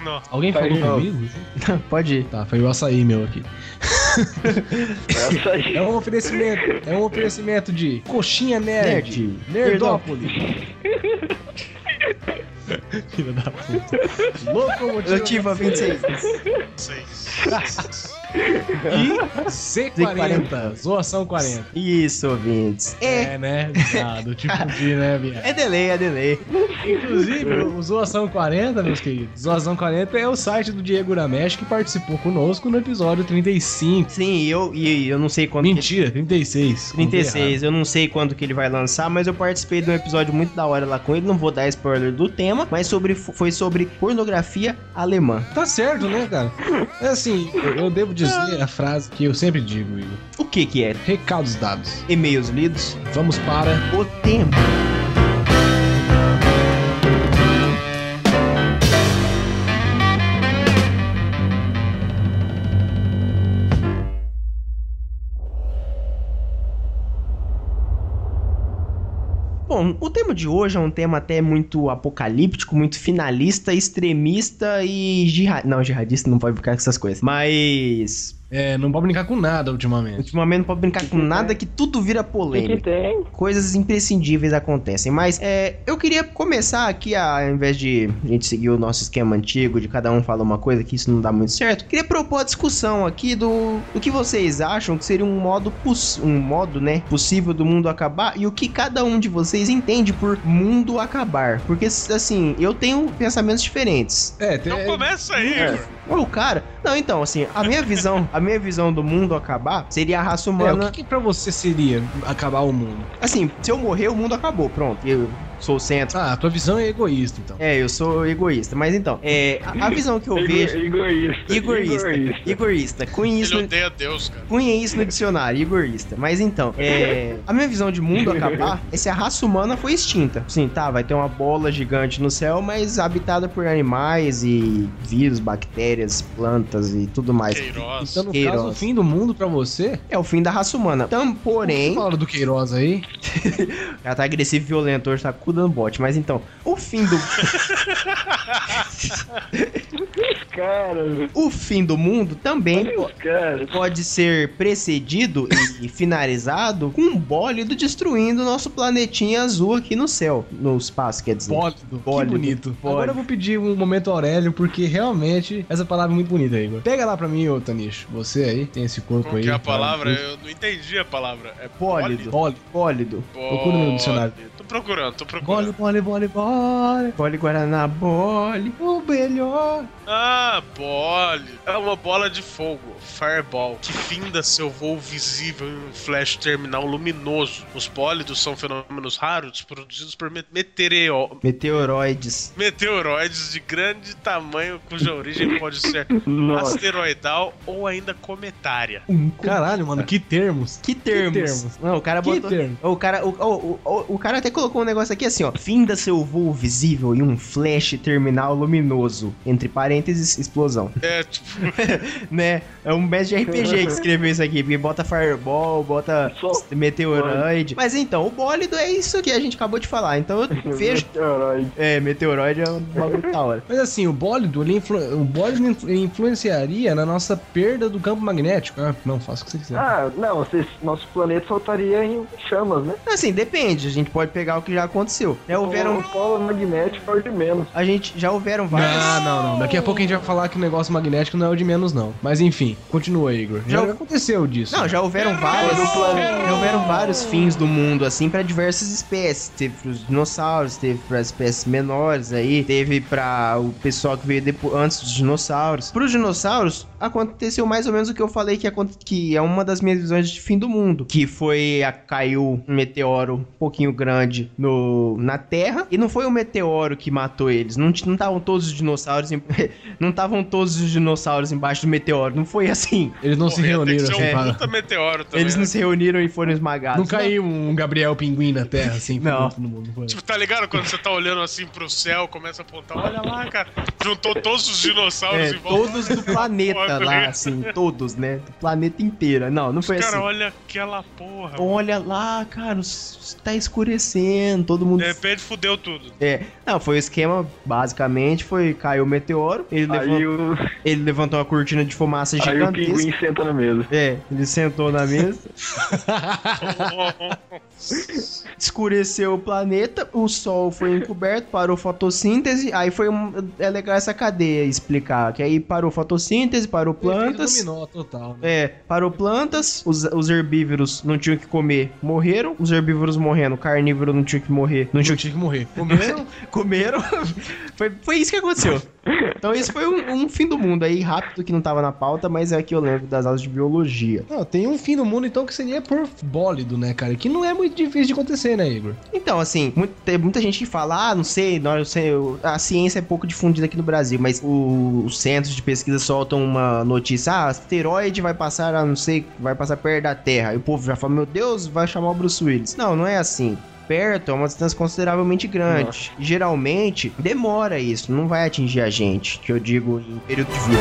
Não. Alguém falou Não. comigo? Pode ir. Tá, foi o açaí meu aqui. É um oferecimento, é um oferecimento de Coxinha Nerd. Nerd. Nerdópolis. Filha da puta. Locomotiva Locomotiva 26. E C40. Zoação 40. Isso, ouvintes. É, É, né, viado? Tipo de, né, viado? é delay, é delay. Inclusive, o Zoação 40, meus queridos. Zoação 40 é o site do Diego Uramesh que participou conosco no episódio 35. Sim, e eu, e eu não sei quando. que- Mentira, 36. 36, eu não sei quando que ele vai lançar, mas eu participei de um episódio muito da hora lá com ele, não vou dar spoiler do tema, mas sobre, foi sobre pornografia alemã. Tá certo, né, cara? É assim, eu, eu devo dizer a frase que eu sempre digo, Igor. O que que é? Recados dados. E-mails lidos? Vamos para O tempo. Bom, o tema de hoje é um tema até muito apocalíptico, muito finalista, extremista e jihadista. Não, jihadista não pode ficar com essas coisas. Mas É, não pode brincar com nada ultimamente. Ultimamente não pode brincar com nada que tudo vira O que, que polêmica. tem? Coisas imprescindíveis acontecem. Mas é, eu queria começar aqui, ao invés de a gente seguir o nosso esquema antigo, de cada um falar uma coisa que isso não dá muito certo, queria propor a discussão aqui do, do que vocês acham que seria um modo, um modo, né, possível do mundo acabar e o que cada um de vocês entende por mundo acabar. Porque, assim, eu tenho pensamentos diferentes. É, tem, Então começa aí, É. Ô, cara, não, então, assim, a minha visão, a minha visão do mundo acabar seria a raça é, o humana. que, que pra você seria acabar o mundo? Assim, se eu morrer, o mundo acabou, pronto. Eu sou o centro. Ah, a tua visão é egoísta, então. É, eu sou egoísta. Mas então, é, a, a visão que eu vejo. Egoísta. Egoísta. Egoísta. Cunhe isso, Ele odeia Deus, cara. cunhe isso no dicionário, egoísta. Mas então, é, a minha visão de mundo acabar é se a raça humana foi extinta. Sim, tá, vai ter uma bola gigante no céu, mas habitada por animais e vírus, bactérias, plantas e tudo mais. Queiroz. Então, no Queiroz. caso, o fim do mundo pra você. É o fim da raça humana. Então, porém. Fala do Queiroz aí. Ela tá agressivo e violento hoje, tá cu dando bote. Mas então, o fim do. Cara, o fim do mundo também pode ser precedido e finalizado com um bólido destruindo nosso planetinha azul aqui no céu. No espaço, quer dizer. Bólido. Que Bólido. bonito. Bólido. Agora eu vou pedir um momento Aurélio, porque realmente essa palavra é muito bonita, Igor. Pega lá pra mim, ô Tanicho. Você aí, tem esse corpo Como aí. que é a cara, palavra? Eu não entendi a palavra. É Bólido. Bólido. Bólido. Procura no dicionário. Tô procurando, tô Bole, procurando. bole, bole, bole. Bole Guaraná, bole. O melhor. Ah, bole. É uma bola de fogo, fireball, que finda seu voo visível em um flash terminal luminoso. Os bólidos são fenômenos raros produzidos por me- meteoreo- Meteoroides. meteoroides de grande tamanho cuja origem pode ser asteroidal ou ainda cometária. Caralho, mano, que termos. Que termos? termos? Não, o cara Que botou. termos? O cara, o, o, o, o cara até colocou um negócio aqui assim, ó. Finda seu voo visível em um flash terminal luminoso. Entre parênteses, explosão. É, tipo, né? É um mestre de RPG que escreveu isso aqui, porque bota Fireball, bota Só Meteoroid. Mas então, o bólido é isso que a gente acabou de falar. Então eu vejo. Meteoroide. É, Meteoroid é um bagulho da hora. Mas assim, o bólido, ele influ... o bólido influ- influenciaria na nossa perda do campo magnético. Ah, não, faça o que você quiser. Ah, não, vocês- nosso planeta soltaria em chamas, né? Assim, depende. A gente pode pegar o que já aconteceu. Já houveram. Um polo magnético é o de menos. A gente já houveram vários. Não, não, não. Daqui a pouco a gente vai falar que o negócio magnético não é o de menos, não. Mas enfim, continua, Igor. Já, Já- aconteceu disso. Não, já houveram planeta. Já houveram vários fins do mundo, assim, pra diversas espécies. Teve pros dinossauros, teve para espécies menores aí, teve pra o pessoal que veio depois, antes dos dinossauros. Pros dinossauros, aconteceu mais ou menos o que eu falei que, aconte- que é uma das minhas visões de fim do mundo. Que foi, a, caiu um meteoro um pouquinho grande no, na Terra. E não foi o meteoro que matou eles. Não estavam todos os dinossauros em- não estavam todos os dinossauros embaixo do meteoro. Não foi assim. Eles não se reuniram assim, um puta meteoro também. Eles não né? se reuniram e foram esmagados. Não caiu um Gabriel Pinguim na Terra, assim, Não. todo mundo. Foi. Tipo, tá ligado? Quando você tá olhando assim pro céu, começa a apontar, olha lá, cara. Juntou todos os dinossauros É, em volta. todos do planeta lá, né? assim, todos, né? Do planeta inteiro. Não, não foi Cara, assim. olha aquela porra. Olha lá, cara, tá escurecendo, todo mundo. De repente fudeu tudo. É, não, foi o esquema, basicamente, foi caiu o meteoro, ele, levantou, o, ele levantou uma cortina de fumaça aí o gigantesca. pinguim senta na mesa. É, ele sentou na mesa, escureceu o planeta, o sol foi encoberto, parou fotossíntese, aí foi um, é legal essa cadeia explicar, que aí parou fotossíntese, parou plantas, Dominó total, né? É, parou plantas, os, os herbívoros não tinham que comer, morreram. Os herbívoros morrendo, carnívoro não tinha que morrer, não Não que tinha que morrer. comer, comeram. foi, foi isso que aconteceu. Então isso foi um, um fim do mundo aí, rápido, que não tava na pauta, mas é que eu lembro das aulas de biologia. Não, tem um fim do mundo, então, que seria por bólido, né, cara? Que não é muito difícil de acontecer, né, Igor? Então, assim, muito- tem muita gente que fala, ah, não sei, não, eu sei, eu- a ciência é pouco difundida aqui no Brasil, mas o- os centros de pesquisa soltam uma notícia, ah, asteroide vai passar, a não sei, vai passar perto da Terra. E o povo já fala, meu Deus, vai chamar o Bruce Willis. Não, não é assim. Perto é uma distância consideravelmente grande. E, geralmente, demora isso, não vai atingir a gente, que eu digo em período de vida.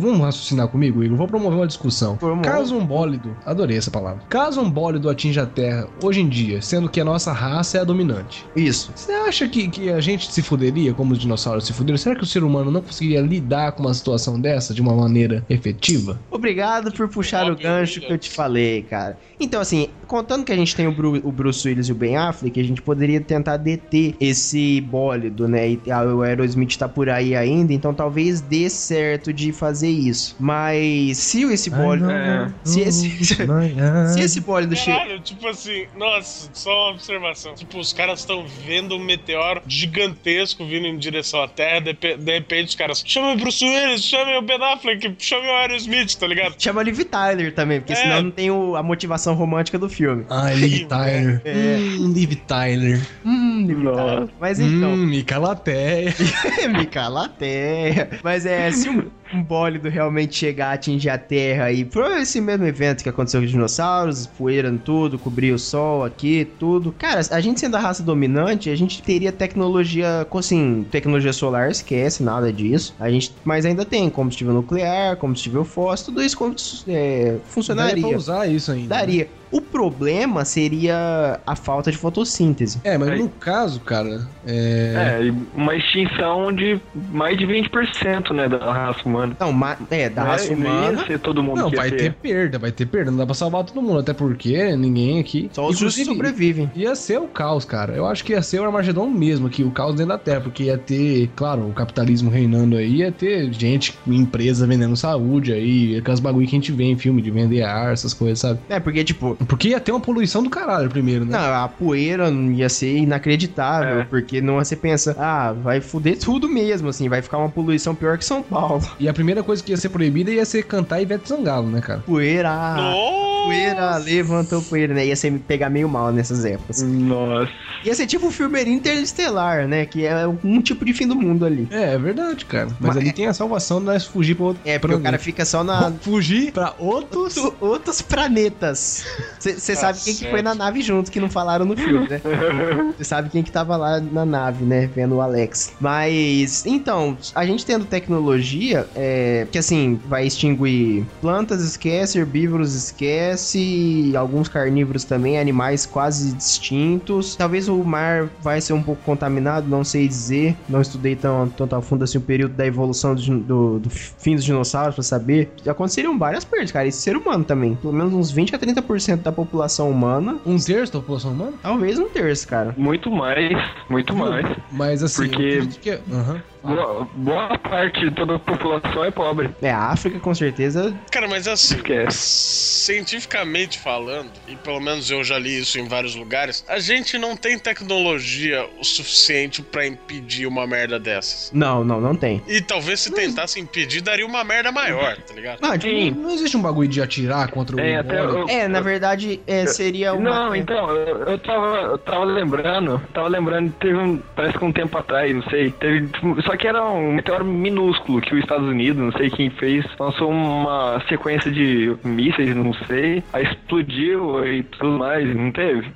Vamos, raciocinar comigo, Igor? Vou promover uma discussão. Caso um bólido, adorei essa palavra. Caso um bólido atinja a Terra hoje em dia, sendo que a nossa raça é a dominante, Isso. você acha que, que a gente se fuderia como os dinossauros se fuderam? Será que o ser humano não conseguiria lidar com uma situação dessa de uma maneira efetiva? Obrigado por puxar o gancho que eu te falei, cara. Então, assim, contando que a gente tem o, Bru- o Bruce Willis e o Ben Affleck, a gente poderia tentar deter esse bólido, né? E a- o Aerosmith tá por aí ainda, então talvez dê certo de fazer isso. Mas se esse bólido. É. Se esse, se esse bólido chega. Tipo assim, nossa, só uma observação. Tipo, os caras estão vendo um meteoro gigantesco vindo em direção à Terra, de, de repente os caras chamem o Bruce Willis, chamem o Ben Affleck, chamem o Aerosmith, tá ligado? Chama Liv Tyler também, porque É. senão não tem o- a motivação romântica do filme. Ai, Liv Tyler. É. Hum, Liv Tyler. Hum, Liv Nossa. Tyler. Mas então. Hum, Mica Latéia. Me cala a terra. Mas é, se um, um bólido realmente chegar a atingir a Terra e por esse mesmo evento que aconteceu com os dinossauros, poeira em tudo, cobrir o sol aqui, tudo. Cara, a gente sendo a raça dominante, a gente teria tecnologia, assim, tecnologia solar, esquece nada disso. A gente, mas ainda tem combustível nuclear, combustível fóssil, tudo isso é, Daria funcionaria. pra usar isso ainda. né? Daria. O problema seria a falta de fotossíntese. É, mas É. no caso, cara, é... É, uma extinção de mais de 20%, né, da raça humana. Não, ma- é, da raça É, não ia humana. ser todo mundo Não, que vai ter perda, vai ter perda. Não dá pra salvar todo mundo, até porque ninguém aqui. Só os justos sobrevivem. Ia ser o caos, cara. Eu acho que ia ser o Armagedon mesmo, aqui, o caos dentro da Terra, porque ia ter, claro, o capitalismo reinando aí, ia ter gente, empresa vendendo saúde aí, aquelas bagulho que a gente vê em filme de vender ar, essas coisas, sabe? É, porque, tipo, Porque ia ter uma poluição do caralho primeiro, né? Não, a poeira ia ser inacreditável, É. porque não você pensa, ah, vai foder tudo mesmo, assim, vai ficar uma poluição pior que São Paulo. E a primeira coisa que ia ser proibida ia ser cantar Ivete Sangalo, né, cara? Poeira, Nossa! poeira levantou poeira, né? Ia ser me pegar meio mal nessas épocas. Nossa. Ia ser tipo o filme Interestelar, né? Que é um tipo de fim do mundo ali. É, é verdade, cara. Mas, Mas ali é- tem a salvação de nós fugir pra outro É, porque o planeta. cara fica só na. Fugir pra outros... outro- outros planetas. Você sabe quem que foi na nave junto, que não falaram no filme, né? Você sabe quem que tava lá na nave, né? Vendo o Alex. Mas, então, a gente tendo tecnologia, é, que assim, vai extinguir plantas, esquece, herbívoros, esquece, alguns carnívoros também, animais quase extintos. Talvez o mar vai ser um pouco contaminado, não sei dizer. Não estudei tão, tanto a fundo assim o período da evolução do, do, do fim dos dinossauros pra saber. Aconteceriam várias perdas, cara. E ser humano também. Pelo menos uns 20 a 30% da população humana. Um terço da população humana? Talvez um terço, cara. Muito mais, muito mais. Mas assim, Porque- que... Aham. Boa, boa parte de toda a população é pobre. É, a África com certeza. Cara, mas assim, Esquece. cientificamente falando, e pelo menos eu já li isso em vários lugares, a gente não tem tecnologia o suficiente pra impedir uma merda dessas. Não, não, não tem. E talvez se tentasse impedir, daria uma merda maior, tá ligado? Não, tipo, Sim. Não existe um bagulho de atirar contra o É, até bólido? eu- é, na verdade, é, seria uma. Não, então, eu, eu tava, eu tava lembrando, tava lembrando, teve um, parece que um tempo atrás, não sei, teve, só que era um meteoro minúsculo que os Estados Unidos, não sei quem fez, lançou uma sequência de mísseis, não sei, aí explodiu e tudo mais, não teve?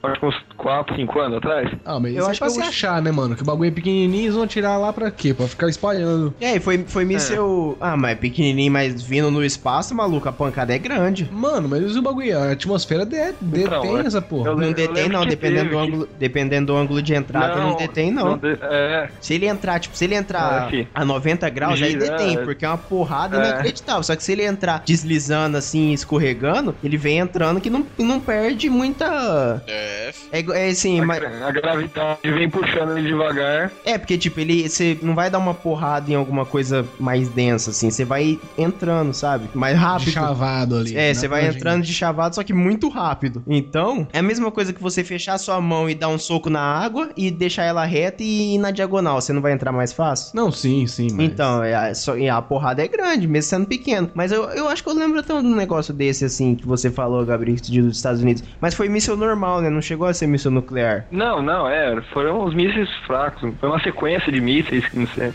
4, 5 anos atrás. Ah, mas Eu é acho pra que se eu- achar, né, mano? Que o bagulho é pequenininho, eles vão atirar lá pra quê? Pra ficar espalhando. É, e foi, foi míssel. Ah, mas pequenininho, mas vindo no espaço, maluco, a pancada é grande. Mano, mas o bagulho, a atmosfera de, detém Então, é- essa porra. eu Não eu detém, não, dependendo do, ângulo, dependendo do ângulo de entrada, não, detém, não. de- é, Se ele entrar, tipo, se ele entrar É, a 90 graus, aí Gira, detém, é. porque é uma porrada É. inacreditável. Só que se ele entrar deslizando assim, escorregando, ele vem entrando que não, não perde muita. É, É, é assim, a, mas. a gravidade vem puxando ele devagar. É, porque, tipo, ele. Você não vai dar uma porrada em alguma coisa mais densa, assim. Você vai entrando, sabe? Mais De rápido. chavado ali. É, né, você vai pra entrando gente. de chavado, só que muito rápido. Então, é a mesma coisa que você fechar sua mão e dar um soco na água e deixar ela reta e ir na diagonal. Você não vai entrar mais fácil? Não, sim, sim, mas... Então, é, a- só- e a porrada é grande, mesmo sendo pequeno. Mas eu, eu acho que eu lembro até de um negócio desse, assim, que você falou, Gabriel, que dos Estados Unidos. Mas foi míssil normal, né? Não chegou a ser míssil nuclear. Não, não, é, foram uns mísseis fracos. Foi uma sequência de mísseis que não sei.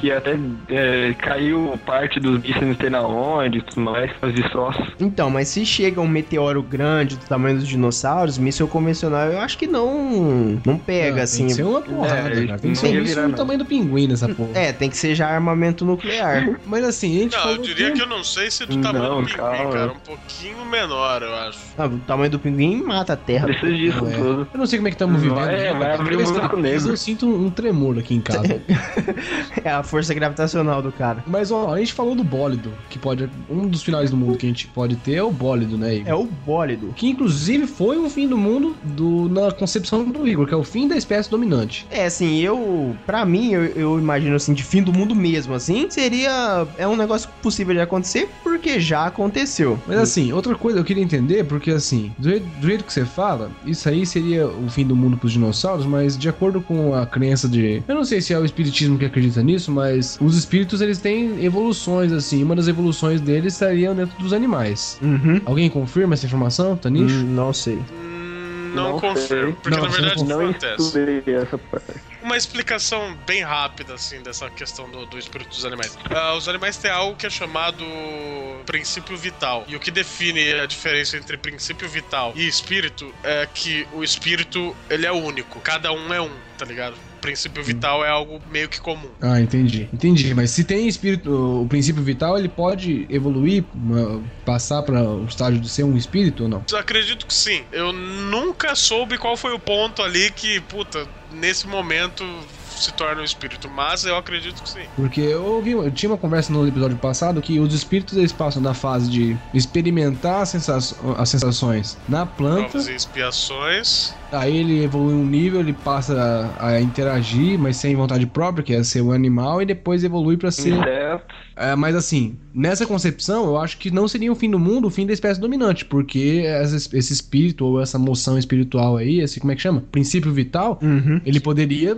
Que até é, caiu parte dos bichos não sei na onde e tudo mais, os destroços. Então, mas se chega um meteoro grande do tamanho dos dinossauros, míssil convencional, eu acho que não não pega, Ah, assim. Tem que ser uma porrada, É, cara. Tem que não ser virar, do não. tamanho do pinguim nessa porra. É, tem que ser já armamento nuclear. Mas assim, a gente Não, eu diria que eu não sei se do tamanho Não, do pinguim, calma. cara. Um pouquinho menor, eu acho. Ah, o tamanho do pinguim mata a Terra. Precisa disso Não é. tudo. Eu não sei como é que estamos Não, vivendo. é, né? vai abrir um que eu buraco negro. Eu sinto um, um tremor aqui em casa. É a força gravitacional do cara. Mas ó, a gente falou do bólido, que pode. Um dos finais do mundo que a gente pode ter é o bólido, né, Igor? É o bólido. Que inclusive foi o fim do mundo do, na concepção do Igor, que é o fim da espécie dominante. É, assim, eu. Pra mim, eu, eu imagino assim, de fim do mundo mesmo, assim, seria. É um negócio possível de acontecer, porque já aconteceu. Mas assim, outra coisa eu queria entender, porque assim, do jeito, do jeito que você fala, isso aí seria o fim do mundo pros dinossauros, mas de acordo com a crença de. Eu não sei se é o espiritismo que acredita nisso, mas os espíritos eles têm evoluções, assim. Uma das evoluções deles estariam dentro dos animais. Uhum. Alguém confirma essa informação, Tanicho? Hum, não sei. Hum, Não, Não confirmo, sei. porque Não, na verdade Não acontece. essa parte. Uma explicação bem rápida, assim, dessa questão do, do espírito dos animais. Ah, os animais têm algo que é chamado princípio vital. E o que define a diferença entre princípio vital e espírito é que o espírito, ele é único. Cada um é um, tá ligado? O princípio vital é algo meio que comum. Ah, entendi. Entendi. Mas se tem espírito, o princípio vital, ele pode evoluir, passar para o estágio de ser um espírito ou não? Acredito que sim. Eu nunca soube qual foi o ponto ali que, puta, nesse momento se torna um espírito, mas eu acredito que sim. Porque eu ouvi, eu tinha uma conversa no episódio passado que os espíritos eles passam da fase de experimentar as sensações na planta, Provas e expiações. Aí ele evolui um nível, ele passa a, interagir, mas sem vontade própria, que é ser um animal, e depois evolui pra ser. É, mas assim, nessa concepção, eu acho que não seria o fim do mundo, o fim da espécie dominante, porque essa- esse espírito ou essa moção espiritual aí, esse como é que chama? Princípio vital, Uhum. ele poderia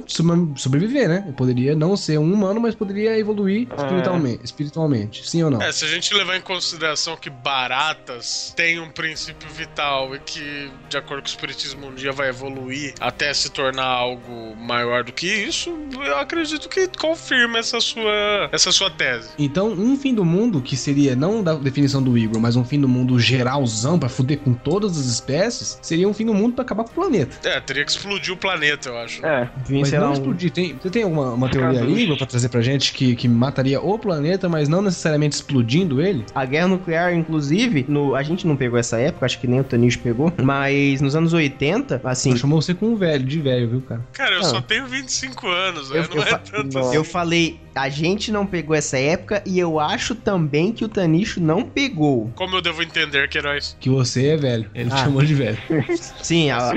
sobreviver, né? Ele poderia não ser um humano, mas poderia evoluir É. espiritualmente, espiritualmente. Sim ou não? É, se a gente levar em consideração que baratas têm um princípio vital e que, de acordo com o espiritismo, um dia vai evoluir até se tornar algo maior do que isso, eu acredito que confirma essa sua, essa sua tese. Então, um fim do mundo que seria não da definição do Igor, mas um fim do mundo geralzão pra fuder com todas as espécies, seria um fim do mundo pra acabar com o planeta. É, teria que explodir o planeta, eu acho. É, Mas não um- explodir. Tem, você tem alguma uma teoria aí. Igor, pra trazer pra gente que, que mataria o planeta, mas não necessariamente explodindo ele? A guerra nuclear, inclusive, no, a gente não pegou essa época, acho que nem o Tanish pegou, mas nos anos 80, assim, chamou você com um velho, de velho, viu, cara? Cara, eu Não. só tenho 25 anos, Eu- não eu é fa- tanto assim. eu falei, a gente não pegou essa época e eu acho também que o Tanicho não pegou. Como eu devo entender que heróis? Que você é velho. Ele te Ah. chamou de velho. Sim, a,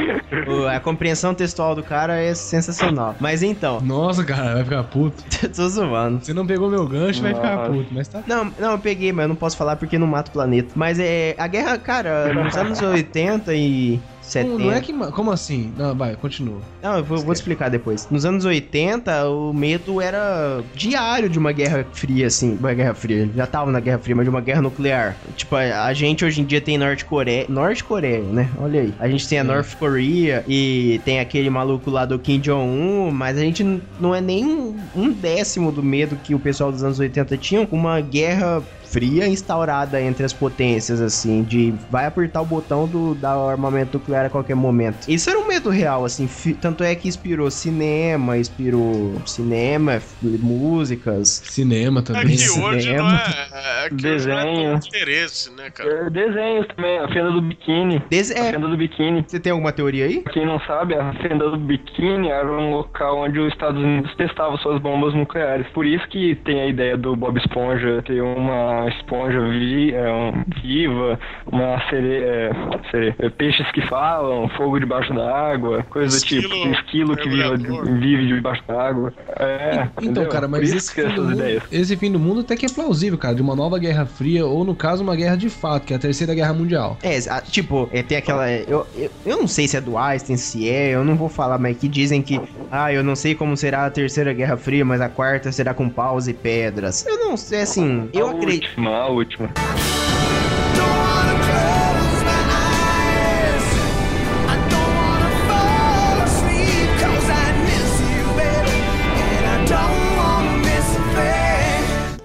o- a compreensão textual do cara é sensacional. Mas então, Nossa, cara, vai ficar puto. tô zoando. Você não pegou meu gancho, vai ficar Nossa. puto, mas tá. Não, não, eu peguei, mas eu não posso falar porque não mata o planeta. Mas é. A guerra, cara, nos anos 80 e. 70. Não, não é que. Como assim? Não, vai, continua. Não, eu vou, vou te explicar depois. Nos anos 80, o medo era diário de uma guerra fria, assim. Uma guerra fria. Já tava na guerra fria, mas de uma guerra nuclear. Tipo, a a gente hoje em dia tem Norte Coreia. Norte Coreia, né? Olha aí. A gente tem a North Korea e tem aquele maluco lá do Kim Jong-un, mas a gente não é nem um, um décimo do medo que o pessoal dos anos 80 tinha com uma guerra fria instaurada entre as potências, assim, de vai apertar o botão do da armamento nuclear a qualquer momento. Isso era um medo real, assim, fi- tanto é que inspirou cinema, inspirou cinema, f- músicas. Cinema É também. que hoje não cinema. é, é que não é Desenho. interesse, né, cara? É, Desenhos também, a fenda do biquíni. A é, fenda do biquíni. você tem alguma teoria aí? Pra quem não sabe, a fenda do biquíni era um local onde os Estados Unidos testavam suas bombas nucleares. Por isso que tem a ideia do Bob Esponja ter uma esponja vi, é, um- viva, uma sereia, é, sereia, é, peixes que falam, fogo debaixo da água, coisa do tipo, Esquilo um esquilo que vive, vive debaixo da água. É, Então, entendeu? cara, Por mas isso esse que fim, mundo, ideias. esse fim do mundo até que é plausível, cara, de uma nova guerra fria, ou no caso, uma guerra de fato, que é a terceira guerra mundial. É, a- tipo, é, tem aquela. Eu, eu, eu não sei se é do Einstein, se é, eu não vou falar, mas que dizem que. Ah, eu não sei como será a terceira Guerra Fria, mas a quarta será com paus e pedras. Eu não sei, assim. Eu acredito. Última, a última.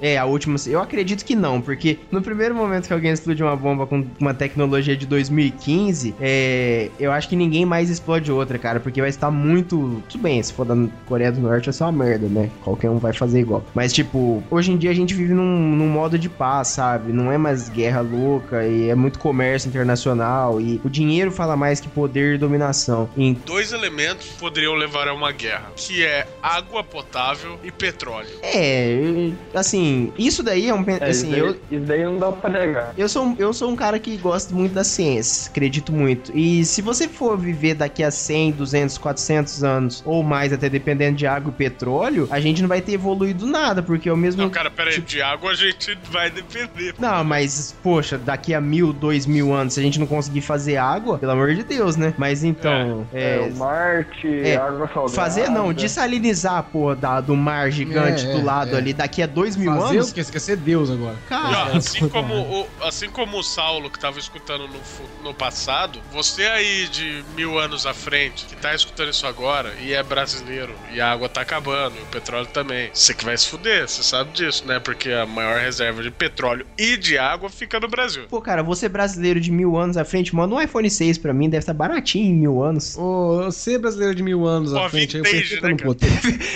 É, a última. Eu acredito que não, porque no primeiro momento que alguém explode uma bomba com uma tecnologia de 2015, é, eu acho que ninguém mais explode outra, cara, porque vai estar muito. Tudo bem, se for da Coreia do Norte vai ser uma merda, né? Qualquer um vai fazer igual. Mas, tipo, hoje em dia a gente vive num, num modo de paz, sabe? Não é mais guerra louca e é muito comércio internacional e o dinheiro fala mais que poder e dominação. Em Dois elementos poderiam levar a uma guerra, que é água potável e petróleo. É, assim, isso daí é um. É, assim, isso, daí, eu, isso daí não dá pra negar. Eu sou, um- eu sou um cara que gosta muito da ciência, acredito muito. E se você for viver daqui a 100, 200, 400 anos ou mais, até dependendo de água e petróleo, a gente não vai ter evoluído nada, porque é o mesmo. Não, cara, peraí, de água a gente vai depender. Não, mas, poxa, daqui a mil, dois mil anos, se a gente não conseguir fazer água, pelo amor de Deus, né? Mas então, É, é. o Marte, é, água salgada. fazer não, desalinizar a porra da, do mar gigante É, do é, lado é. ali daqui a dois mil Fazer anos. o quê? Você quer ser Deus agora. Cara, assim, como o, assim como o Saulo que tava escutando no, no passado, você aí de mil anos à frente, que tá escutando isso agora e é brasileiro, e a água tá acabando, e o petróleo também, você que vai se fuder, você sabe disso, né? Porque a maior reserva de petróleo e de água fica no Brasil. Pô, cara, você brasileiro de mil anos à frente, manda um iPhone 6 pra mim, deve estar baratinho em mil anos. Ô, você brasileiro de mil anos Pô, à frente, aí o vintage, PT tá né, no cara? poder.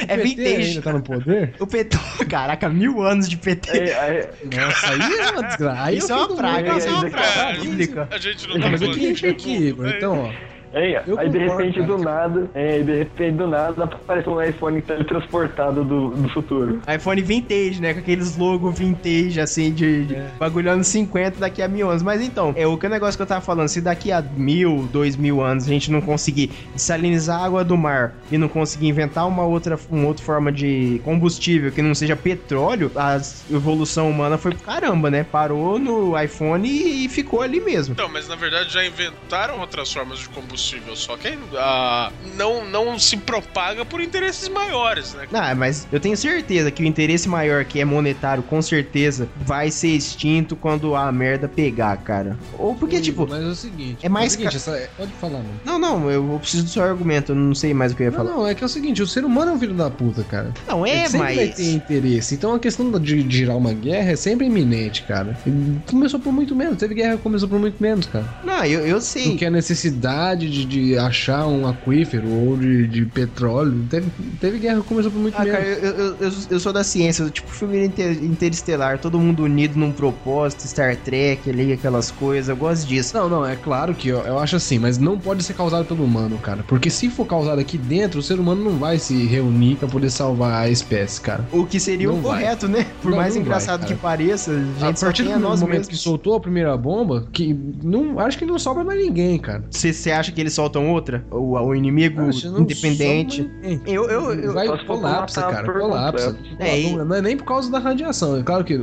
É O PT vintage. ainda tá no poder? O PT, caraca, mil anos de PT. É, é, Nossa, aí é uma desgraça. Aí Isso é uma praga, isso é uma É, praga é, bíblica. A gente não Não, tá mas eu falando queria de aqui, Então, ó. É, aí de repente cara. do nada, é, de repente do nada aparece um iPhone teletransportado do, do futuro. iPhone vintage, né? Com aqueles logos vintage, assim, de, de bagulho anos 50 daqui a mil anos. Mas então, é o que o negócio que eu tava falando, se daqui a mil, dois mil anos a gente não conseguir desalinizar a água do mar e não conseguir inventar uma outra, uma outra forma de combustível que não seja petróleo, a evolução humana foi pro caramba, né? Parou no iPhone e, e ficou ali mesmo. Então, mas na verdade já inventaram outras formas de combustível, só que ah, não, não se propaga por interesses maiores, né? Ah, mas eu tenho certeza que o interesse maior que é monetário, com certeza, vai ser extinto quando a merda pegar, cara. Ou porque, Hum, tipo, Mas é o seguinte. é mais o seguinte, ca- essa- Pode falar, mano. não, não, eu, preciso do seu argumento, eu não sei mais o que eu ia Não, falar. não, é que é o seguinte, o ser humano é um filho da puta, cara. Não, é, Ele sempre vai mas. ter interesse. Então a questão de de girar uma guerra é sempre iminente, cara. Começou por muito menos. Teve guerra que começou por muito menos, cara. Não, eu, eu sei. Do que a necessidade de, de achar um aquífero ou de, de petróleo. Teve, teve guerra que começou por muito Ah, menos. cara, eu, eu, eu, eu sou da ciência, tipo filme inter- interestelar, todo mundo unido num propósito, Star Trek ali, aquelas coisas, eu gosto disso. Não, não, é claro que eu, eu acho assim, mas não pode ser causado pelo humano, cara. Porque se for causado aqui dentro, o ser humano não vai se reunir pra poder salvar a espécie, cara. O que seria Não o vai. correto, né? Por Não, mais não engraçado vai, que pareça, a gente A partir tem do momento mesmos. que soltou a primeira bomba, que não, acho que não sobra mais ninguém, cara. Você acha que eles soltam outra? O, o inimigo não independente? Eu, eu, eu, Vai colapsa, cara, colapsa. É, e- não, é nem por causa da radiação. É claro que,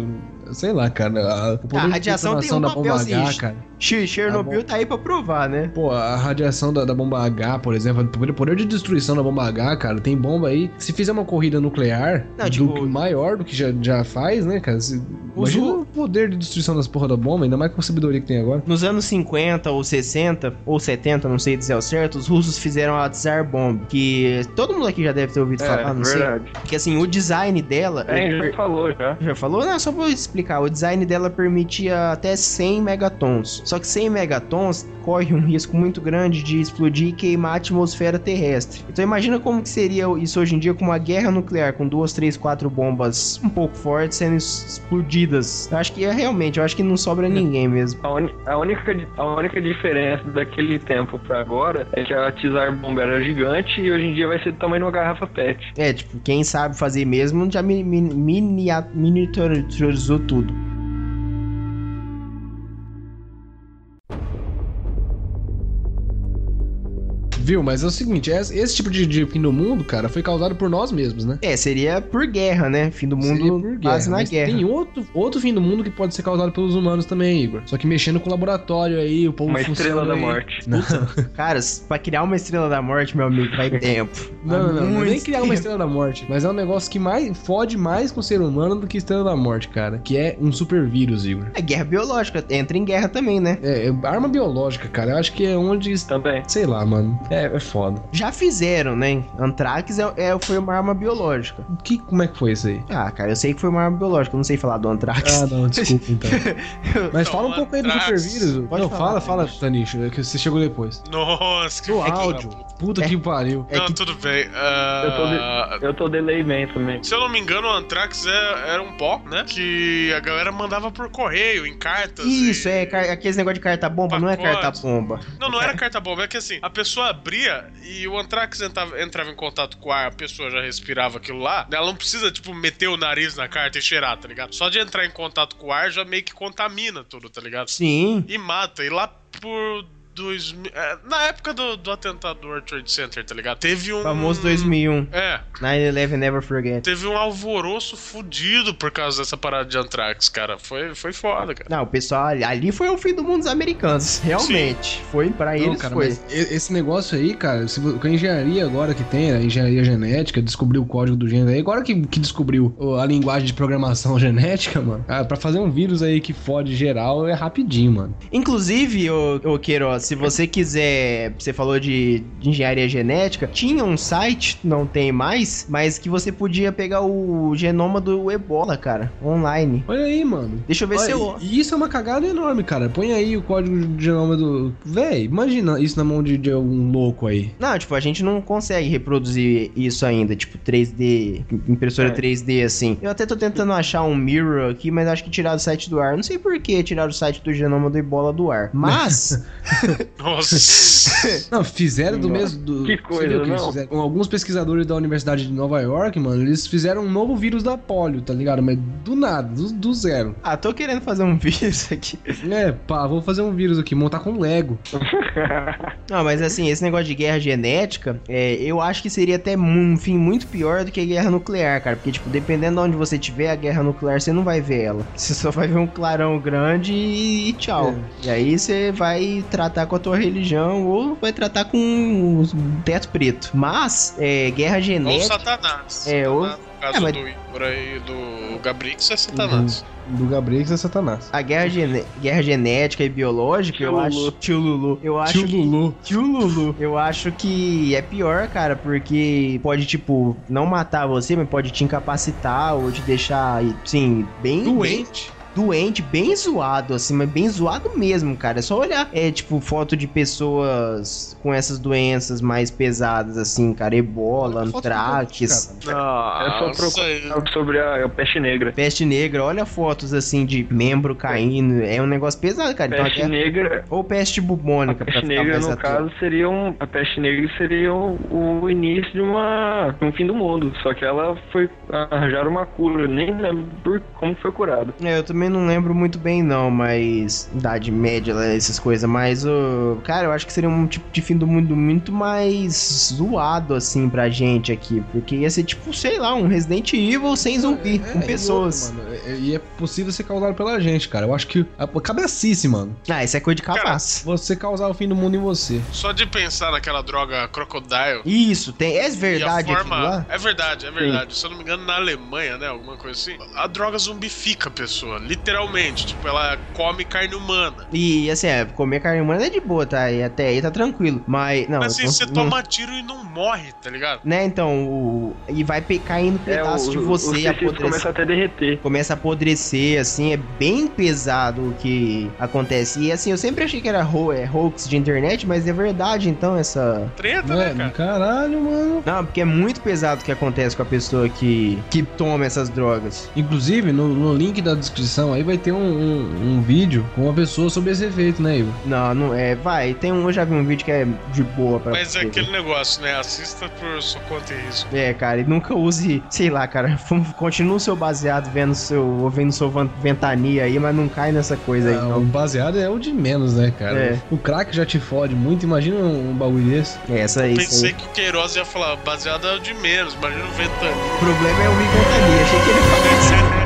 sei lá, cara. A, poder a de radiação tem um papel H, cara. Ch- Chernobyl Tá tá aí pra provar, né? Pô, a radiação da, da bomba H, por exemplo, o poder- de destruição da bomba H, cara, tem bomba aí. Se fizer uma corrida nuclear Não, do tipo- que- maior do que já, já faz, né, cara? Se, imagina o poder de destruição das porra da bomba, ainda mais com a sabedoria que tem agora. Nos anos 50 ou 60 ou 70, não sei dizer ao certo, os russos fizeram a Tsar Bomb, que todo mundo aqui já deve ter ouvido É, falar, não sei. verdade. Porque assim, o design dela. É, já falou já. Já falou? Não, só vou explicar. O design dela permitia até 100 megatons. Só que 100 megatons corre um risco muito grande de explodir e queimar a atmosfera terrestre. Então imagina como que seria isso hoje em dia com uma guerra nuclear, com duas, três, quatro bombas um pouco fortes sendo explodidas. Eu acho que é realmente, eu acho que não sobra ninguém mesmo. A, uni- a única, a única diferença daquele tempo pra agora é que a Tsar Bomba era gigante e hoje em dia vai ser do tamanho de uma garrafa PET. É, tipo, quem sabe fazer mesmo já mi- mi- minia- miniaturizou tudo. Viu? Mas é o seguinte, esse, tipo de, de fim do mundo, cara, foi causado por nós mesmos, né? É, seria por guerra, né? Fim do Seria mundo quase na mas guerra. Tem outro, outro fim do mundo que pode ser causado pelos humanos também, Igor. Só que mexendo com o laboratório aí, o povo Uma estrela da aí. morte. Não, Cara, pra criar uma estrela da morte, meu amigo, vai tempo. não, não, não, não é nem criar uma estrela da morte. Mas é um negócio que mais fode mais com o ser humano do que estrela da morte, cara. Que é um super vírus, Igor. É guerra biológica, entra em guerra também, né? É, é arma biológica, cara. Eu acho que é onde. Também. Sei lá, mano. É, É, é foda. Já fizeram, né? Antrax é, é- foi uma arma biológica. Que, como é que foi isso aí? Ah, cara, eu sei que foi uma arma biológica, eu não sei falar do Antrax. Ah, não, desculpa então. Mas Não, fala um pouco aí do supervírus. Pode não, falar, fala, fala, Tanicho, é que você chegou depois. Nossa, que No áudio. Puta. Que pariu. É Não, que- tudo bem. Eu tô, de, eu tô delay man também. Se eu não me engano, o Anthrax é- era um pó, né? Que a galera mandava por correio, em cartas. Isso, e- é, car- aqueles negócio de carta-bomba, não é Pacote. carta-bomba. Não, não era carta bomba, é que assim, a pessoa abria e o Anthrax entrava, entrava em contato com o ar, a pessoa já respirava aquilo lá. Ela não precisa, tipo, meter o nariz na carta e cheirar, tá ligado? Só de entrar em contato com o ar já meio que contamina tudo, tá ligado? Sim. E mata. E lá por 2000. é, na época do, do atentado do World Trade Center, tá ligado? Teve um. Famoso 2001. É, 9-11 Never Forget. teve um alvoroço fudido por causa dessa parada de Anthrax, cara. Foi, foi foda, cara. Não, o pessoal ali, ali foi o fim do mundo dos americanos. Realmente. Foi, pra Não, eles cara, foi. esse negócio aí, cara, se, com a engenharia agora que tem, a engenharia genética, descobriu o código do gênero aí, agora que, que descobriu o- a linguagem de programação genética, mano, ah, pra fazer um vírus aí que fode geral é rapidinho, mano. Inclusive, ô, ô Queiroz, se você quiser. Você falou de, de engenharia genética. Tinha um site, não tem mais, mas que você podia pegar o genoma do ebola, cara, online. Olha aí, mano. Deixa eu ver Olha, se eu. E isso é uma cagada enorme, cara. Põe aí o código de genoma do. Véi, imagina isso na mão de, de algum louco aí. Não, tipo, a gente não consegue reproduzir isso ainda, tipo, 3D, impressora É. 3D, assim. Eu até tô tentando achar um mirror aqui, mas acho que tiraram o site do ar. Não sei por que tiraram o site do genoma do ebola do ar. Mas, Nossa. Não, fizeram do Nossa, mesmo. Do, que coisa, que eles não? fizeram? Alguns pesquisadores da Universidade de Nova York, mano, eles fizeram um novo vírus da polio, tá ligado? Mas do nada, do, do zero. ah, tô querendo fazer um vírus aqui. É, pá, vou fazer um vírus aqui, montar com Lego. Não, mas assim, esse negócio de guerra genética, é, eu acho que seria até um fim muito pior do que a guerra nuclear, cara. Porque, tipo, dependendo de onde você tiver, a guerra nuclear, você não vai ver ela. Você só vai ver um clarão grande e, e tchau. E aí você vai tratar com a tua religião ou vai tratar com os teto preto. Mas, é, guerra Ou genética. Satanás. É, ou- No caso É, mas- do Igor aí, do Gabrix, é Satanás. Do Gabrix é Satanás. A guerra, gene- guerra genética e biológica, eu Tio acho. Lulu. Tio Lulu. Eu acho Tio que- Lulu. Tio Lulu. Eu acho que é pior, cara, porque pode, tipo, não matar você, mas pode te incapacitar ou te deixar, assim, bem. Doente. bem- doente, bem zoado, assim, mas bem zoado mesmo, cara. É só olhar, é, tipo, foto de pessoas com essas doenças mais pesadas, assim, cara. Ebola, cara. É só procurar sobre a, a peste negra. peste negra. Olha fotos, assim, de membro caindo. É um negócio pesado, cara. Então, Peste até- negra. Ou peste A bubônica, pra peste ficar negra, mais no caso, seria um. A peste negra seria o, o início de uma. um fim do mundo. Só que ela foi. arranjaram uma cura. Nem lembro por como foi curada. É, eu também não lembro muito bem, não, mas. Idade média, lá, essas coisas, mas. ô, cara, eu acho que seria um tipo de fim do mundo muito mais zoado, assim, pra gente aqui. Porque ia ser tipo, sei lá, um Resident Evil sem zumbi, É, com e pessoas. outra, mano, é- e é possível ser causado pela gente, cara. Eu acho que. a- Cabe a Cici, mano. Ah, isso é coisa de Cara, capaz. Você causar o fim do mundo em você. Só de pensar naquela droga Crocodile. Isso, tem. É e a verdade forma. lá? É verdade, é verdade. Se eu não me engano, na Alemanha, né? Alguma coisa assim. A droga zumbifica a pessoa, literalmente. Tipo, ela come carne humana. E assim, é, comer carne humana é de boa, tá? E até aí tá tranquilo. Mas. Não, Mas assim, não- você não- toma tiro e não morre, tá ligado? Né, então, o... e vai caindo É, pedaço o, de você, apodrecer. começam até a derreter. começa a apodrecer, assim, é bem pesado o que acontece. E assim, eu sempre achei que era ho é, hoax de internet, mas é verdade, então, essa. Treta, É, né, cara? caralho, mano. Não, porque é muito pesado o que acontece com a pessoa que, que toma essas drogas. Inclusive, no, no link da descrição aí vai ter um, um- um vídeo com uma pessoa sobre esse efeito, né, Igor? Não, não é. Vai, tem um. Eu já vi um vídeo que é de boa pra. Mas é aquele negócio, né? Assista por sua conta e risco. É, cara, e nunca use, sei lá, cara, continua o seu baseado vendo seu, ouvindo sua ventania aí, mas não cai nessa coisa aí, Ah, o não. baseado é o de menos, né, cara? É. O crack já te fode muito, imagina um, um bagulho desse. É, Essa aí, isso Pensei aí. que o Queiroz ia falar, baseado é o de menos, imagina o ventania. O problema é ouvir ventania, achei que ele ia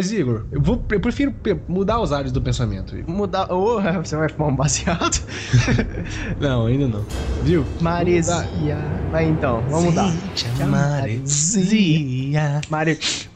Mas, Igor, eu, vou, eu prefiro mudar os ares do pensamento, Igor. Mudar. Ô, você vai fumar um baseado? Não, ainda não. Viu? Maresia. Vai então, vamos mudar. Maresia. Maresia.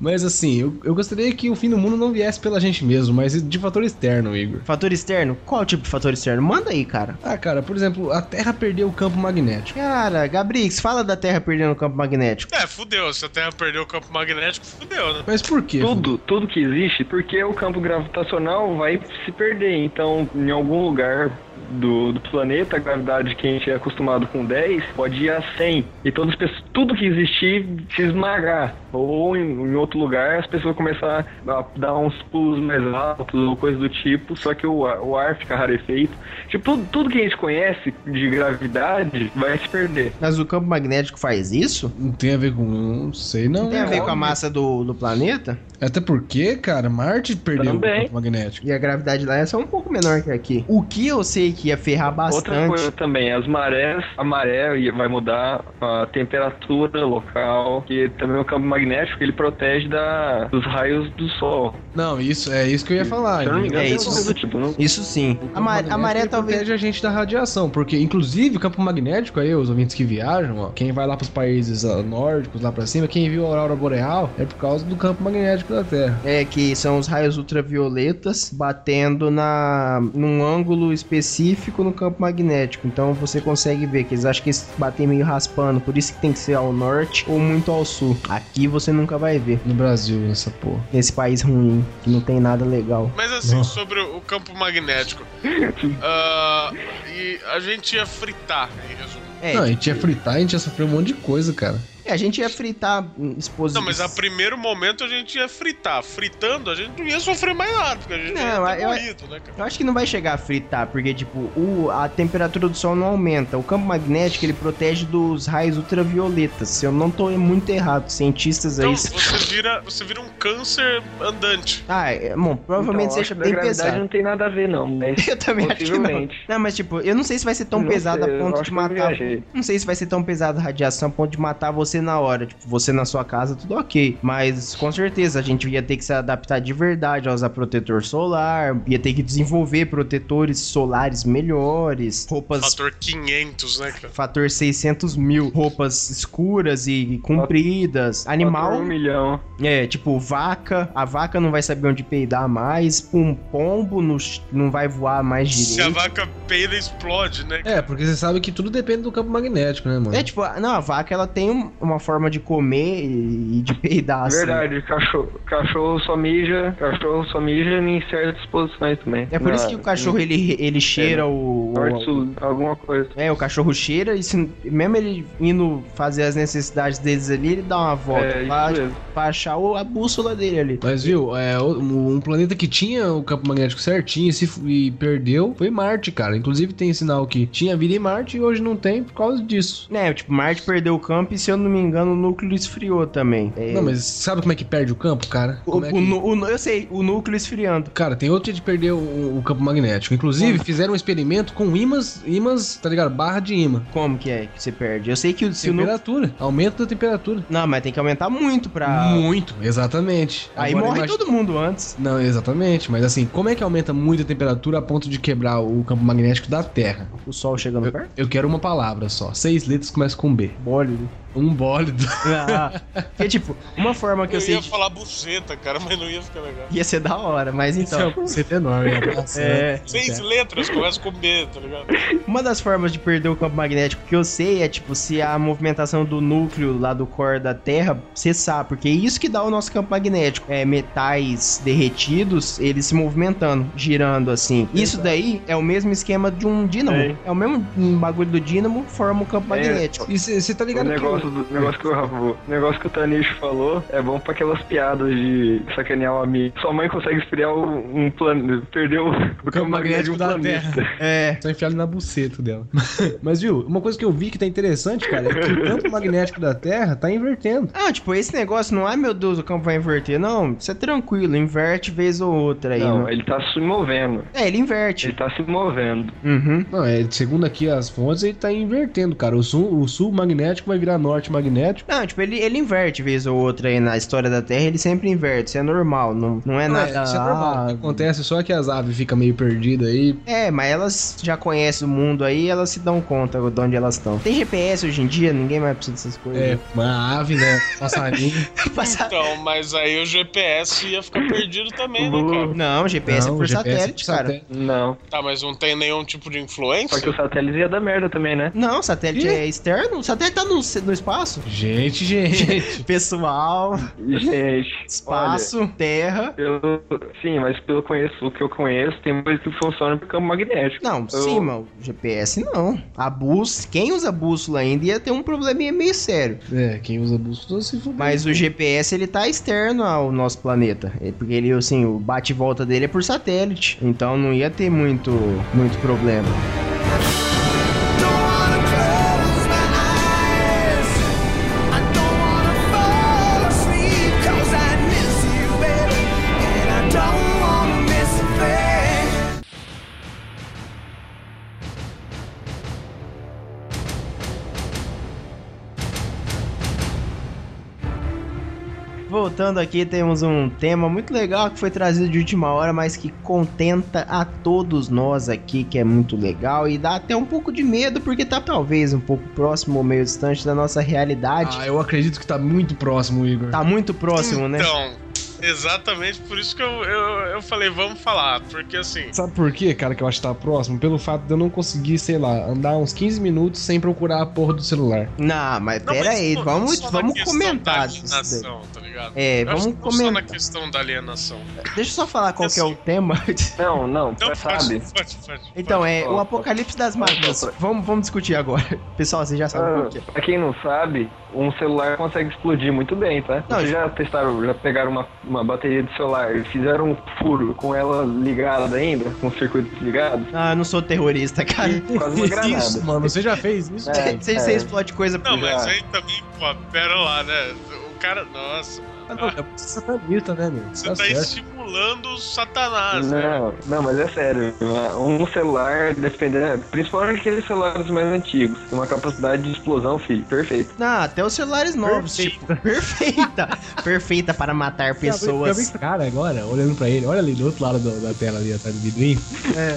Mas assim, eu, eu gostaria que o fim do mundo não viesse pela gente mesmo, mas de fator externo, Igor. Fator externo? Qual tipo de fator externo? Manda aí, cara. Ah, cara, por exemplo, a Terra perdeu o campo magnético. Cara, Gabrix, fala da Terra perdendo o campo magnético. É, fudeu. Se a Terra perdeu o campo magnético, fudeu, né? Mas por quê? Tudo, tudo que existe, porque o campo gravitacional vai se perder. Então, em algum lugar do, do planeta, a gravidade que a gente é acostumado com 10 pode ir a 100. E todas as pessoas, tudo que existir se esmagar. Ou em, em outro lugar, as pessoas começar a dar uns pulos mais altos ou coisa do tipo, só que o, ar- o ar fica rarefeito. Tipo, tudo, tudo que a gente conhece de gravidade vai se perder. Mas o campo magnético faz isso? Não tem a ver com. Não sei, não. Não tem a ver com a massa do, do planeta? Até porque, cara, Marte perdeu Também. o campo magnético. E a gravidade lá é só um pouco menor que aqui. O que eu sei que ia ferrar Outra bastante. coisa também, as marés, a maré vai mudar a temperatura local, que também o campo magnético ele protege da, dos raios do sol. Não, isso é isso que eu ia falar. Se eu não me engano, É tem isso. do tipo, não? Isso sim. A, ma- a maré talvez. protege a gente da radiação, porque inclusive o campo magnético aí, os ouvintes que viajam, ó, quem vai lá pros países ó, nórdicos lá pra cima, quem viu a aurora boreal é por causa do campo magnético da Terra. É, que são os raios ultravioletas batendo na num ângulo específico no campo magnético. Então você consegue ver que eles acham que eles batem meio raspando, por isso que tem que ser ao norte ou muito ao sul. Aqui você nunca vai ver. No Brasil, essa porra. Nesse país ruim, que não tem nada legal. Mas assim, sobre o campo magnético. ah, e a gente ia fritar, em resumo. É, Não, a gente ia fritar, a gente ia sofrer um monte de coisa, cara. É, a gente ia fritar exposição. Não, mas a primeiro momento a gente ia fritar. Fritando, a gente não ia sofrer mais nada, porque a gente Não, ia eu- morrido, né, cara? Eu acho que não vai chegar a fritar, porque, tipo, o, a temperatura do Sol não aumenta. O campo magnético, ele protege dos raios ultravioletas. Se eu não tô muito errado, cientistas aí... Então, você vira, você vira um câncer andante. Ah, é, bom, provavelmente Então, seja bem pesado. não tem nada a ver, não. Mas Eu também acho que não. Não, mas tipo, eu não sei se vai ser tão Não pesado sei, a ponto de matar. Não sei se vai ser tão pesado a radiação a ponto de matar você na hora. Tipo, você na sua casa, tudo ok. Mas com certeza a gente ia ter que se adaptar de verdade a usar protetor solar, ia ter que desenvolver protetores solares melhores, roupas. Fator 500, né, cara? Fator 600 mil, roupas escuras e compridas. Animal, Fator Um milhão. é, tipo, vaca. A vaca não vai saber onde peidar mais. Um pombo não, não vai voar mais Se a direito. vaca peida, explode, né? É, porque você sabe que tudo depende do campo magnético, né, mano? É, tipo, não, a vaca ela tem um- uma forma de comer e de peidar, assim. Verdade, cachorro, cachorro só mija, cachorro só mija em certas posições também. É por Na- isso que o cachorro ele, ele cheira o. Norte, o- sul, alguma coisa. É, o cachorro cheira e se, mesmo ele indo fazer as necessidades deles ali, ele dá uma volta É, pra, pra achar o- a bússola dele ali. Mas viu, é, um planeta que tinha o campo magnético certinho e, se, e perdeu foi Marte, cara. Inclusive tem sinal que tinha vida em Marte e hoje não tem por causa disso. É, tipo, Marte perdeu o campo e, se eu não me engano, o núcleo esfriou também. É, Não, mas sabe como é que perde o campo, cara? o, Como é o que- o nu- eu sei, o núcleo esfriando. Cara, tem outro jeito de perder o, o campo magnético. Inclusive, fizeram um experimento com ímãs, ímãs, tá ligado? Barra de ímã. Como que é que você perde? Eu sei que o, se o núcleo. Temperatura. Aumento da temperatura. Não, mas tem que aumentar muito pra. Muito, exatamente. Aí Agora, morre imagina- todo mundo antes. Não, exatamente. Mas assim, como é que aumenta muito a temperatura a ponto de quebrar o campo magnético da Terra? O sol chegando Eu, perto? eu quero uma palavra só. Seis letras começa com B. Bólido. Um bólido. Ah, tipo, uma forma que eu, Eu sei ia de... falar buceta, cara, mas não ia ficar legal. ia ser da hora, mas então. Você é enorme, né? É, Seis letras, começa com B, tá ligado? uma das formas de perder o campo magnético que eu sei é tipo se a movimentação do núcleo lá do core da Terra cessar, porque é isso que dá o nosso campo magnético. É metais derretidos, eles se movimentando, girando assim. Isso daí é o mesmo esquema de um dínamo. É. É, o mesmo bagulho do dínamo forma o campo É. magnético. E você tá O ligado que negócio, do, negócio, que o, o negócio que o Tanicho falou é bom pra aquelas piadas de sacanear o amigo. Sua mãe consegue esfriar um, um planeta. Perdeu o campo magnético de um da planeta. É. Só enfiar ele na buceta dela. Mas viu, uma coisa que eu vi que tá interessante, cara, é que o campo magnético da Terra tá invertendo. Ah, tipo, esse negócio não, ai meu Deus, o campo vai inverter. Não, isso é tranquilo, inverte vez ou outra aí. Não, não- ele tá se movendo. É, ele inverte. Ele tá se movendo. Uhum. Não, é, segundo aqui as fontes, ele tá invertendo, cara. O sul, o sul magnético vai virar norte magnético. Não, tipo, ele, ele inverte vez ou outra aí na história da Terra, ele sempre inverte, isso é normal, não, não é Não, nada... isso é normal. Ah, acontece só que as aves ficam meio perdidas aí. É, mas elas já conhecem o mundo aí, elas se dão conta de onde elas estão. Tem GPS hoje em dia, ninguém mais precisa dessas coisas. É, uma ave, né? Passarinho. Passar- Então, mas aí o GPS ia ficar perdido também, né, cara? Não, GPS Não, é por GPS satélite, por cara. satélite. Não. Tá, mas não tem nenhum tipo de influência? Só que o satélite ia dar merda também, né? Não, satélite Quê? é externo. O satélite tá no, no espaço. Gente, gente. Pessoal, Gente, espaço, terra. eu, sim, mas pelo conheço, o que eu conheço, tem coisa que funciona por campo magnético. Não, Eu- sim, mano. GPS não. A bússola, quem usa bússola ainda ia ter um probleminha meio sério. É, quem usa bússola se fudeu. Mas o GPS ele tá externo ao nosso planeta. É Porque ele, assim, o bate e volta dele é por satélite. Então não ia ter muito, muito problema. Voltando aqui, temos um tema muito legal que foi trazido de última hora, mas que contenta a todos nós aqui, que é muito legal e dá até um pouco de medo, porque tá talvez um pouco próximo ou meio distante da nossa realidade. Ah, eu acredito que tá muito próximo, Igor. Tá muito próximo, né? Então, exatamente por isso que eu, eu, eu falei, vamos falar. Porque assim, Sabe por quê, cara, que eu acho que tá próximo? Pelo fato de eu não conseguir, sei lá, andar uns 15 minutos sem procurar a porra do celular. Não, mas Não, pera mas aí, não- vamos, não vamos questão comentar da disso daí. alienação, tá ligado? É, Eu vamos acho que não só na comentar. questão da alienação. Deixa eu só falar qual que é o tema. Não, não, Não, você pode, sabe. pode, pode. Então, é o apocalipse das máquinas. Vamos, vamos discutir agora. Pessoal, vocês já sabem Ah, por quê. pra quem não sabe, um celular consegue explodir muito bem, tá? Não, Vocês já testaram, já pegaram uma, uma bateria de celular e fizeram um furo com ela ligada ainda, com o circuito desligado? Ah, eu não sou terrorista, cara. Quase uma granada. Isso, mano, você já fez isso? É, Você, é. você explode coisa Não, mas Já. aí também, pô, pera lá, né? O cara, nossa, Ah, não, é satanista, né, meu? você Tá tá, estimulando o satanás, né? Não, não, mas é sério. Um celular, dependendo, principalmente aqueles celulares mais antigos, tem uma capacidade de explosão, filho, perfeito. Não, até os celulares novos, tipo, perfeita. perfeita para matar pessoas. Bem cara agora, olhando pra ele. Olha ali do outro lado do- da tela ali, atrás do vidrinho.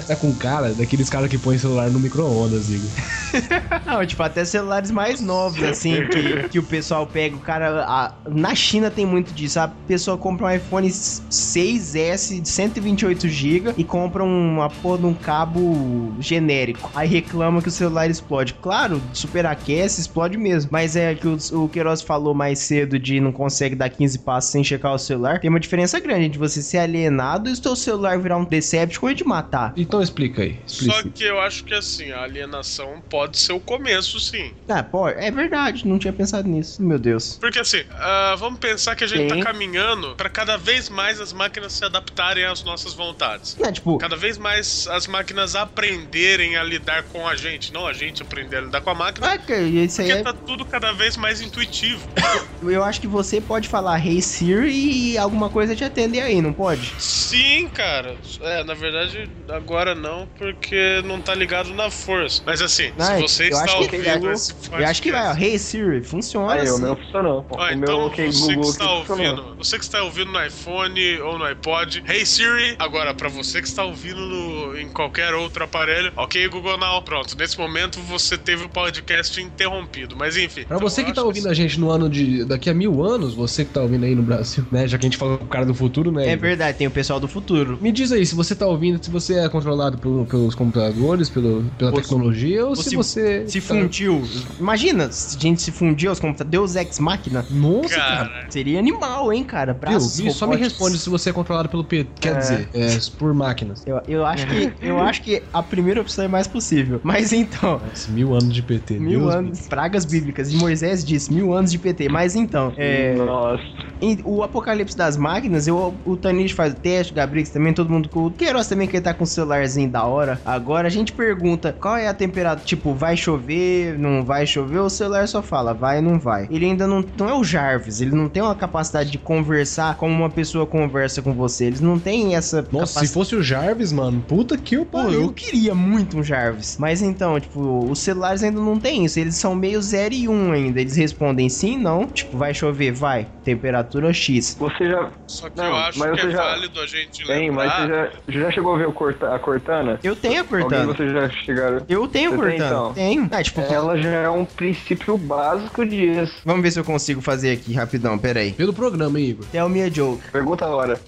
Tá com cara daqueles caras que põem celular no micro-ondas, Igor. Não, tipo, até celulares mais novos, assim, que, que o pessoal pega. O cara. a- na China tem muito disso. A pessoa compra um iPhone 6S de 128GB e compra uma porra de um cabo genérico. Aí reclama que o celular explode. Claro, superaquece, explode mesmo. Mas é que o, o Queiroz falou mais cedo de não consegue dar 15 passos sem checar o celular. Tem uma diferença grande de você ser alienado e o seu celular virar um Decepticon e te matar. Então explica aí. Explica. Só que eu acho que assim, a alienação pode ser o começo, sim. Ah, pô, é verdade, não tinha pensado nisso. Meu Deus. Porque assim, ah, vamos pensar que a gente Sim. tá caminhando pra cada vez mais as máquinas se adaptarem às nossas vontades. É, tipo, Cada vez mais as máquinas aprenderem a lidar com a gente, não a gente aprender a lidar com a máquina. Ah, cara, isso aí Porque é, tá tudo cada vez mais intuitivo. eu acho que você pode falar Hey Siri e alguma coisa te atender aí, não pode? Sim, cara. É, na verdade, agora não, porque não tá ligado na força. Mas assim, Ah, se você eu está acho que- ouvindo eu- esse Eu acho que vai, ó, Hey Siri, funciona Aí, o assim. meu funcionou. Ó, o então meu que você que Google está que funcionou. Ouvindo, você que está ouvindo no iPhone ou no iPod, Hey Siri. Agora, pra você que está ouvindo no- em qualquer outro aparelho, ok, Google Now. Pronto, nesse momento você teve o podcast interrompido, mas enfim. Pra Então, você que acho tá ouvindo a gente no ano de. daqui a mil anos, você que tá ouvindo aí no Brasil, né? Já que a gente falou com o cara do futuro, né? É verdade, tem o pessoal do futuro. Me diz aí, se você tá ouvindo, se você é controlado pelo- pelos computadores, pelo, pela tecnologia, ou, ou se, se- você. Se tá- fundiu. Imagina, se a gente se fundiu aos computadores. Deus Ex Máquina. Nossa, cara. Cara, Seria animal, hein, cara? Braços Viu? Só me responde se você é controlado pelo P. Quer É. dizer, é, por máquinas. Eu, eu, acho que, eu acho que a primeira opção é mais possível. Mas então, Nossa, mil anos de PT. mil Deus anos, pragas bíblicas. E Moisés disse mil anos de PT. Mas então, é. Nossa. em- o apocalipse das máquinas, eu, o Tanich faz o teste, o Gabrix também, todo mundo. O Queiroz também que ele tá com o celularzinho da hora. Agora a gente pergunta qual é a temperatura, tipo, vai chover, não vai chover, o celular só fala, vai ou não vai. Ele ainda não, não é o Jarvis, ele não tem uma capacidade de conversar como uma pessoa conversa com você. Eles não têm essa Nossa, se capacidade. fosse o Jarvis, mano, puta que Pô, eu pariu. queria muito um Jarvis. Mas então, tipo, os celulares ainda não tem isso. Eles são meio 0 e 1 um ainda. Eles respondem sim, não. Tipo, vai chover, vai. Temperatura X. Você já. Só que Não, eu acho mas que você é já- válido a gente Tem, mas você já, já chegou a ver o Corta- a Cortana? Eu tenho a Alguém Cortana. você já chegaram? Eu tenho Você tem, Cortana. então? Tenho. Ah, tipo, Ela já é um princípio básico disso. vamos ver se eu consigo fazer aqui rapidão. Pera aí. Pelo programa, hein, Igor. Tell me a joke. Pergunta a hora.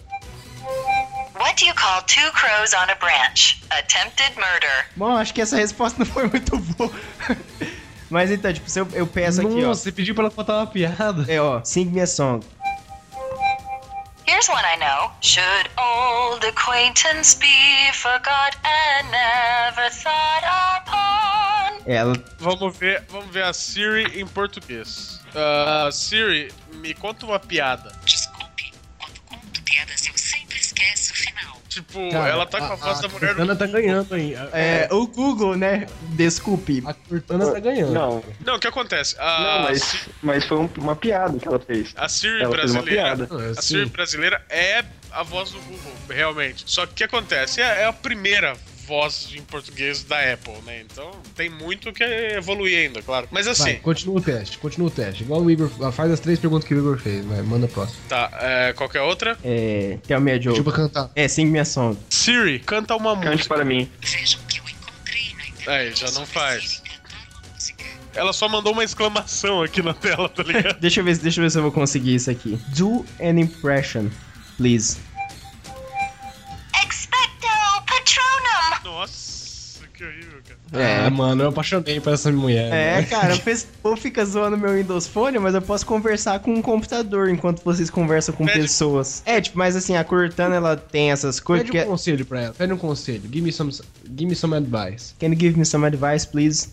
What do you call two crows on a branch? Attempted murder. Bom, acho que essa resposta não foi muito boa. Mas então, tipo, se eu, eu peço aqui, ó. Nossa, você pediu pra ela contar uma piada. É, ó. Sing me a song. Here's one I know. Should old acquaintance be forgot and never thought upon? Ela. Vamos ver, vamos ver a Siri em português. Ah, Siri, me conta uma piada. Desculpe, quando conto piadas eu sempre esqueço o final. Tipo, Cara, ela tá com a, voz da mulher do... Cortana tá ganhando aí. É, o Google, né? Desculpe. A Cortana tá ganhando. Não, Não, o que acontece? A, não, mas, mas foi um- uma piada que ela fez. a Siri Ela fez uma brasileira... piada. Não, é A assim. Siri brasileira é a voz do Google, realmente. Só que o que acontece? É, é a primeira voz em português da Apple, né? Então tem muito que evoluir ainda, claro. Mas assim, Vai, continua o teste, continua o teste. Igual o Igor. ah, Faz as três perguntas que o Igor fez, vai, manda a próxima. tá. É, qualquer outra? É. Tell me a joke. Pediu pra cantar. É, sing me a song. Siri, canta uma Cante música. para mim. Vejam que eu encontrei na internet. Aí, já não faz. Ela só mandou uma exclamação aqui na tela, tá ligado? Deixa eu ver, deixa eu ver se eu vou conseguir isso aqui. Do an impression, please. Nossa, que horrível, cara. É, mano, eu apaixonei por essa mulher. É, né? cara, o pes- o povo fica zoando meu Windows Phone, mas eu posso conversar com um computador enquanto vocês conversam com Pede- pessoas. É, tipo, mas assim, a Cortana, ela tem essas coisas Pede que... um conselho pra ela. Pede um conselho. Give me some, give me some advice. Can you give me some advice, please?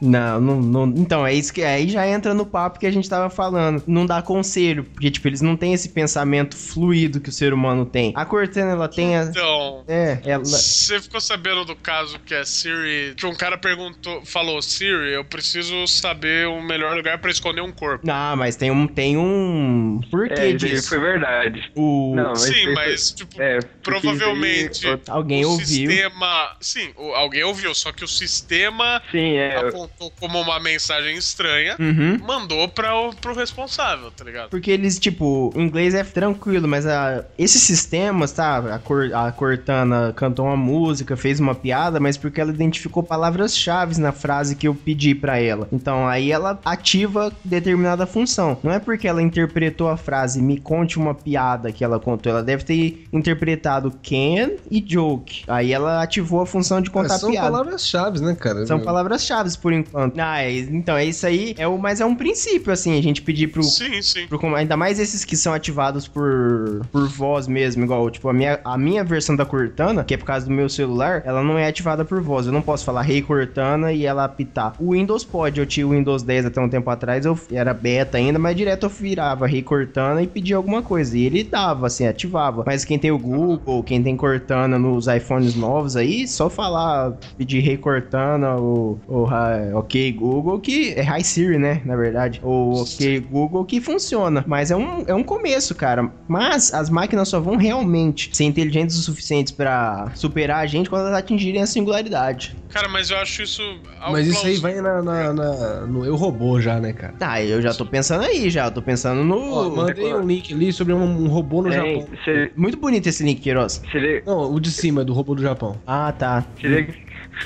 Não, não, não. Então, é isso que. Aí já entra no papo que a gente tava falando. Não dá conselho. Porque, tipo, eles não têm esse pensamento fluido que o ser humano tem. A Cortana, ela tem a. Então, É, ela. Você ficou sabendo do caso que a Siri. Que um cara perguntou, falou: Siri, eu preciso saber o melhor lugar pra esconder um corpo. Ah, mas tem um. Tem um. Por que É, disso? foi verdade. O. Não, mas Sim, mas, tipo, É, provavelmente aí- Alguém o ouviu. sistema. Sim, alguém ouviu, só que o sistema Sim, é. apontou como uma mensagem estranha, Uhum. mandou pra, o- pro responsável, tá ligado? Porque eles, tipo, o inglês é tranquilo, mas a, esses sistemas, tá? A, Cor, a Cortana cantou uma música, fez uma piada, mas porque ela identificou palavras-chave na frase que eu pedi pra ela. Então aí ela ativa determinada função. Não é porque ela interpretou a frase me conte uma piada que ela contou. Ela deve ter interpretado can e joke. Aí ela ativou a função de contar É, são piada. palavras-chave, né, cara? São palavras-chave por enquanto. Ah, é, então é isso aí. É o, mas é um princípio, assim, a gente pedir pro, Sim, sim. pro ainda mais esses que são ativados por, por voz mesmo, igual, tipo, a minha, a minha versão da Cortana, que é por causa do meu celular, ela não é ativada por voz. Eu não posso falar Rei Cortana e ela apitar. O Windows pode, eu tinha o Windows 10 até um tempo atrás, eu era beta ainda, mas direto eu virava Rei Cortana e pedia alguma coisa. E ele dava, assim, ativava. Mas quem tem o Google, quem tem Cortana nos iPhones novos aí, só falar, pedir Rei Cortana ou, ou Ok Google, que é Hi Siri, né, na verdade. Ou Ok Google, que funciona. Mas é um, é um começo, cara. Mas as máquinas só vão realmente ser inteligentes o suficiente pra superar a gente quando elas atingirem a singularidade. Cara, mas eu acho isso. algo Mas isso aí vai na, na- na- no Eu Robô já, né, cara? Ah, eu já tô pensando aí, já. Eu tô pensando no... Ó, mandei um link ali sobre um, um robô no Tem, Japão. se, Muito bonito esse link, Queiroz. se ele, Não, o de cima, do robô do Japão. Ah, tá. se ele...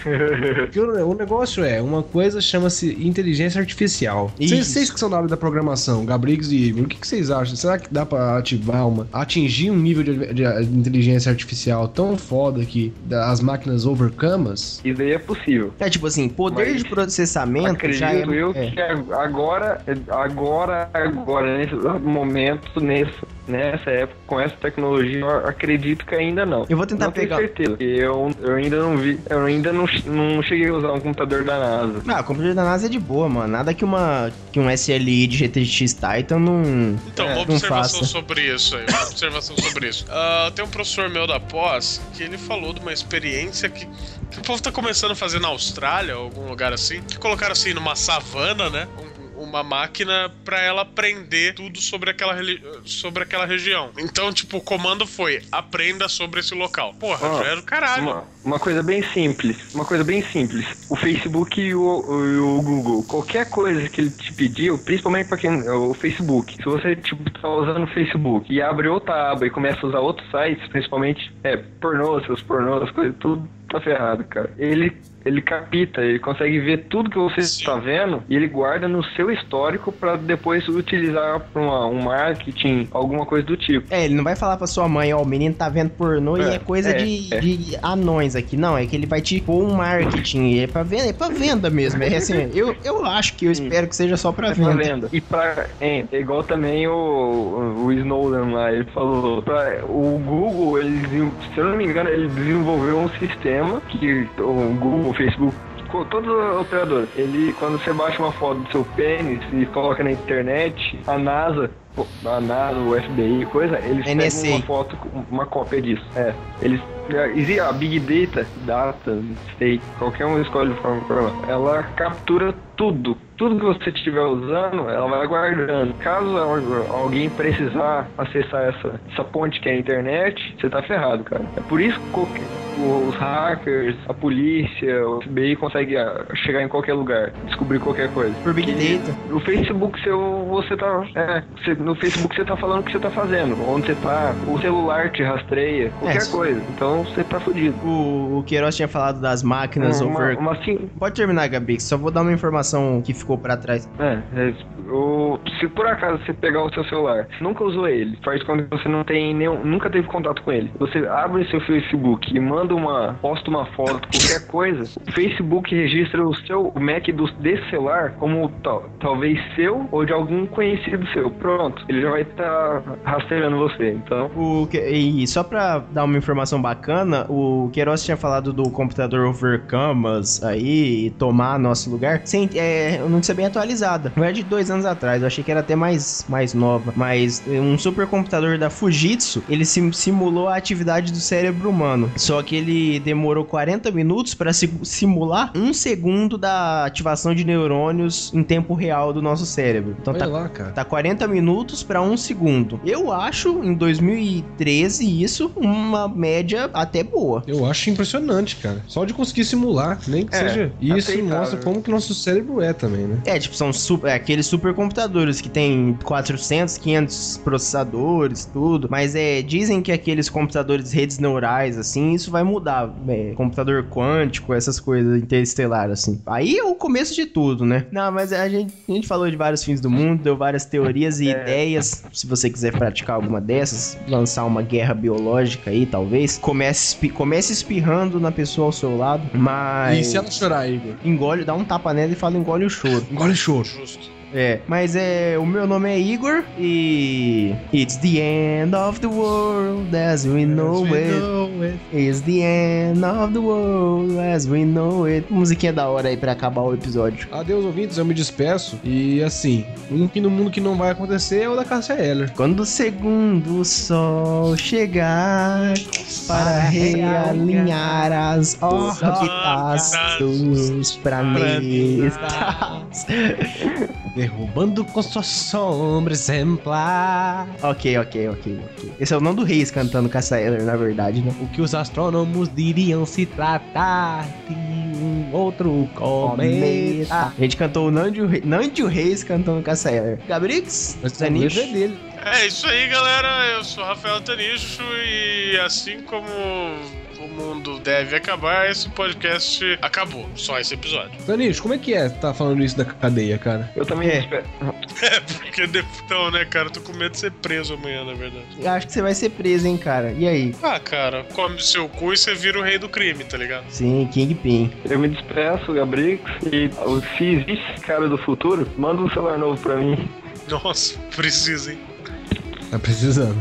Porque o, o negócio é, uma coisa chama-se inteligência artificial. Vocês, que são da área da programação, Gabrix e Igor, o que, vocês acham? Será que dá pra ativar uma, atingir um nível de, de inteligência artificial tão foda que as máquinas overcamas? Isso aí é possível. É tipo assim, poder Mas de processamento Acredito já é... eu é. que agora, agora, agora, nesse momento, nesse, nessa época, com essa tecnologia, eu acredito que ainda não. Eu vou tentar não pegar- tenho certeza. Eu, eu ainda não vi, eu ainda não, não cheguei a usar um computador da NASA. Ah, o computador da NASA é de boa, mano. Nada que uma que um SLI de GTX Titan não. Então, é, uma não observação faça. sobre isso aí. Uma observação sobre isso. Ah, tem um professor meu da pós que ele falou de uma experiência que, que o povo tá começando a fazer na Austrália, ou algum lugar assim, que colocaram assim numa savana, né? um- uma máquina pra ela aprender tudo sobre aquela, sobre aquela região. Então, tipo, o comando foi: aprenda sobre esse local. Porra, Ó, já era do caralho. Uma, uma coisa bem simples, uma coisa bem simples. O Facebook e o, o- o Google, qualquer coisa que ele te pediu, principalmente para quem o Facebook. Se você tipo tá usando o Facebook e abre outra aba e começa a usar outros sites, principalmente é pornô, seus pornôs, coisas tudo tá ferrado, cara. Ele ele capta, ele consegue ver tudo que você Sim. está vendo e ele guarda no seu histórico para depois utilizar para um marketing, alguma coisa do tipo. É, ele não vai falar pra sua mãe, ó, o menino tá vendo pornô e É, é coisa é, de, é. de anões aqui. Não, é que ele vai te pôr um marketing. É pra venda, é pra venda mesmo. É assim, eu, eu acho que eu espero que seja só pra É pra venda. venda. E pra. É, é igual também o, o Snowden lá, ele falou. Pra, o Google, ele, se eu não me engano, ele desenvolveu um sistema que o Google, o Facebook. Todos os operadores, ele, quando você baixa uma foto do seu pênis e coloca na internet, a NASA, a NASA, o FBI, coisa, eles NSA. pegam uma foto, uma cópia disso. É, eles existe a Big Data, Data, sei, qualquer um escolhe de programa. Ela captura tudo. Tudo que você estiver usando, ela vai guardando. Caso al- alguém precisar acessar essa, essa ponte que é a internet, você tá ferrado, cara. É por isso que qualquer- os hackers, a polícia, o FBI consegue ah, chegar em qualquer lugar, descobrir qualquer coisa. Por Big Data. No Facebook seu, você tá. É, você- no Facebook você tá falando o que você tá fazendo, onde você tá, o celular te rastreia, qualquer É. coisa. Então você tá fudido. O, o Queiroz tinha falado das máquinas uma, over. uma sim- Pode terminar, Gabi, só vou dar uma informação que ficou pra trás. É, é, o- se por acaso você pegar o seu celular, nunca usou ele, faz quando você não tem nenhum, nunca teve contato com ele. Você abre seu Facebook e manda uma, posta uma foto, qualquer coisa, o Facebook registra o seu MAC do, desse celular como tal, talvez seu ou de algum conhecido seu. Pronto, ele já vai estar rastreando você. Então, O, que- e só pra dar uma informação bacana, o Queiroz tinha falado do computador over camas aí e tomar nosso lugar. Sem, é, eu não sei bem atualizada. Não é de dois anos atrás, eu achei que era até mais, mais nova. Mas um supercomputador da Fujitsu, ele sim- simulou a atividade do cérebro humano. Só que ele demorou 40 minutos si- simular um segundo da ativação de neurônios em tempo real do nosso cérebro. Então tá lá, cara. Tá 40 minutos pra um segundo. Eu acho, em 2013, isso uma média até boa. Eu acho impressionante, cara. Só de conseguir simular, nem que É, seja. E isso aceitável. mostra como que nosso cérebro é também, né? É, tipo, são super, é, aqueles supercomputadores que tem 400, 500 processadores, tudo. Mas é, dizem que aqueles computadores redes neurais, assim, isso vai mudar. É, computador quântico, essas coisas interestelar, assim. Aí é o começo de tudo, né? Não, mas a gente, a gente falou de vários fins do mundo, deu várias teorias e ideias. Se você quiser praticar alguma dessas, lançar uma guerra biológica aí, talvez, comece, comece espirrando na pessoa ao seu lado, mas... E se ela chorar, Igor? Engole, dá um tapa nela e fala engole o choro. Engole choro. Justo. É, mas é, o meu nome é Igor e It's the end of the world as we know it. It's the end of the world as we know it. Musiquinha da hora aí pra acabar o episódio. Adeus, ouvintes, eu me despeço. E assim, um que no mundo que não vai acontecer é o da Cássia Eller. Quando o segundo sol chegar para realinhar as órbitas dos planetas. Derrubando com sua sombra exemplar. ok, ok, ok, ok. Esse é o nome do Reis cantando Cassa Eller, na verdade, né? O que os astrônomos diriam se tratar de um outro cometa. A gente cantou o Nandio, Re- Nandio Reis cantando Cassa Eller. Gabrix? Zanicho? letra é dele. É isso aí, galera. Eu sou Rafael Tanicho e assim como o mundo deve acabar, esse podcast acabou. Só esse episódio. Tanicho, como é que é tá falando isso da cadeia, cara? eu também É. espero. É, porque então, né, cara? Tô com medo de ser preso amanhã, na verdade. Eu Acho que você vai ser preso, hein, cara. E aí? Ah, cara, come seu cu e você vira o rei do crime, tá ligado? Sim, Kingpin. Eu me despeço, Gabrix, e se existe cara do futuro, manda um celular novo pra mim. Nossa, precisa, hein? Tá precisando.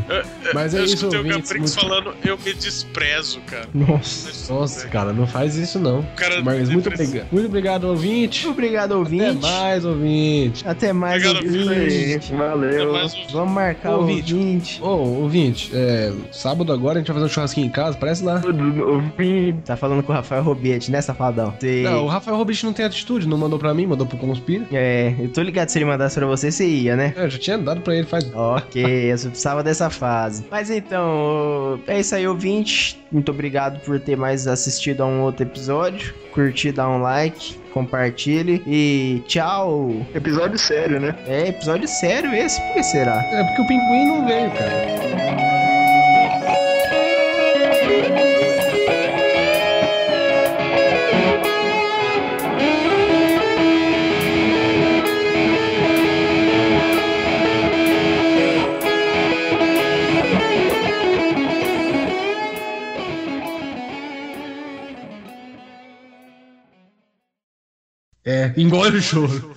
Mas é eu isso, escutei o Caprix muito- falando, eu me desprezo, cara. Nossa. Nossa, cara, não faz isso não. cara Marcos, muito obrigado. Muito obrigado, ouvinte. Obrigado, Até ouvinte. mais, ouvinte. Até mais, Obrigado, ouvinte. Valeu. Mas o- Vamos marcar o Ouvinte. ouvinte. Ô, ouvinte, é, sábado agora a gente vai fazer um churrasquinho em casa, parece lá. Ouvi. Tá falando com o Rafael Robiete, né, safadão? Sei. Não, o Rafael Robich não tem atitude, não mandou pra mim, mandou pro Conspira. É, eu tô ligado se ele mandasse pra você, você ia, né? É, eu já tinha dado pra ele faz. Ok, eu precisava dessa fase. Mas então, é isso aí, ouvinte. Muito obrigado por ter mais assistido a um outro episódio. Curtir, dá um like, compartilhe e tchau. Episódio sério, né? É, episódio sério esse, por que será? É porque o pinguim não veio, cara. É, engole o choro.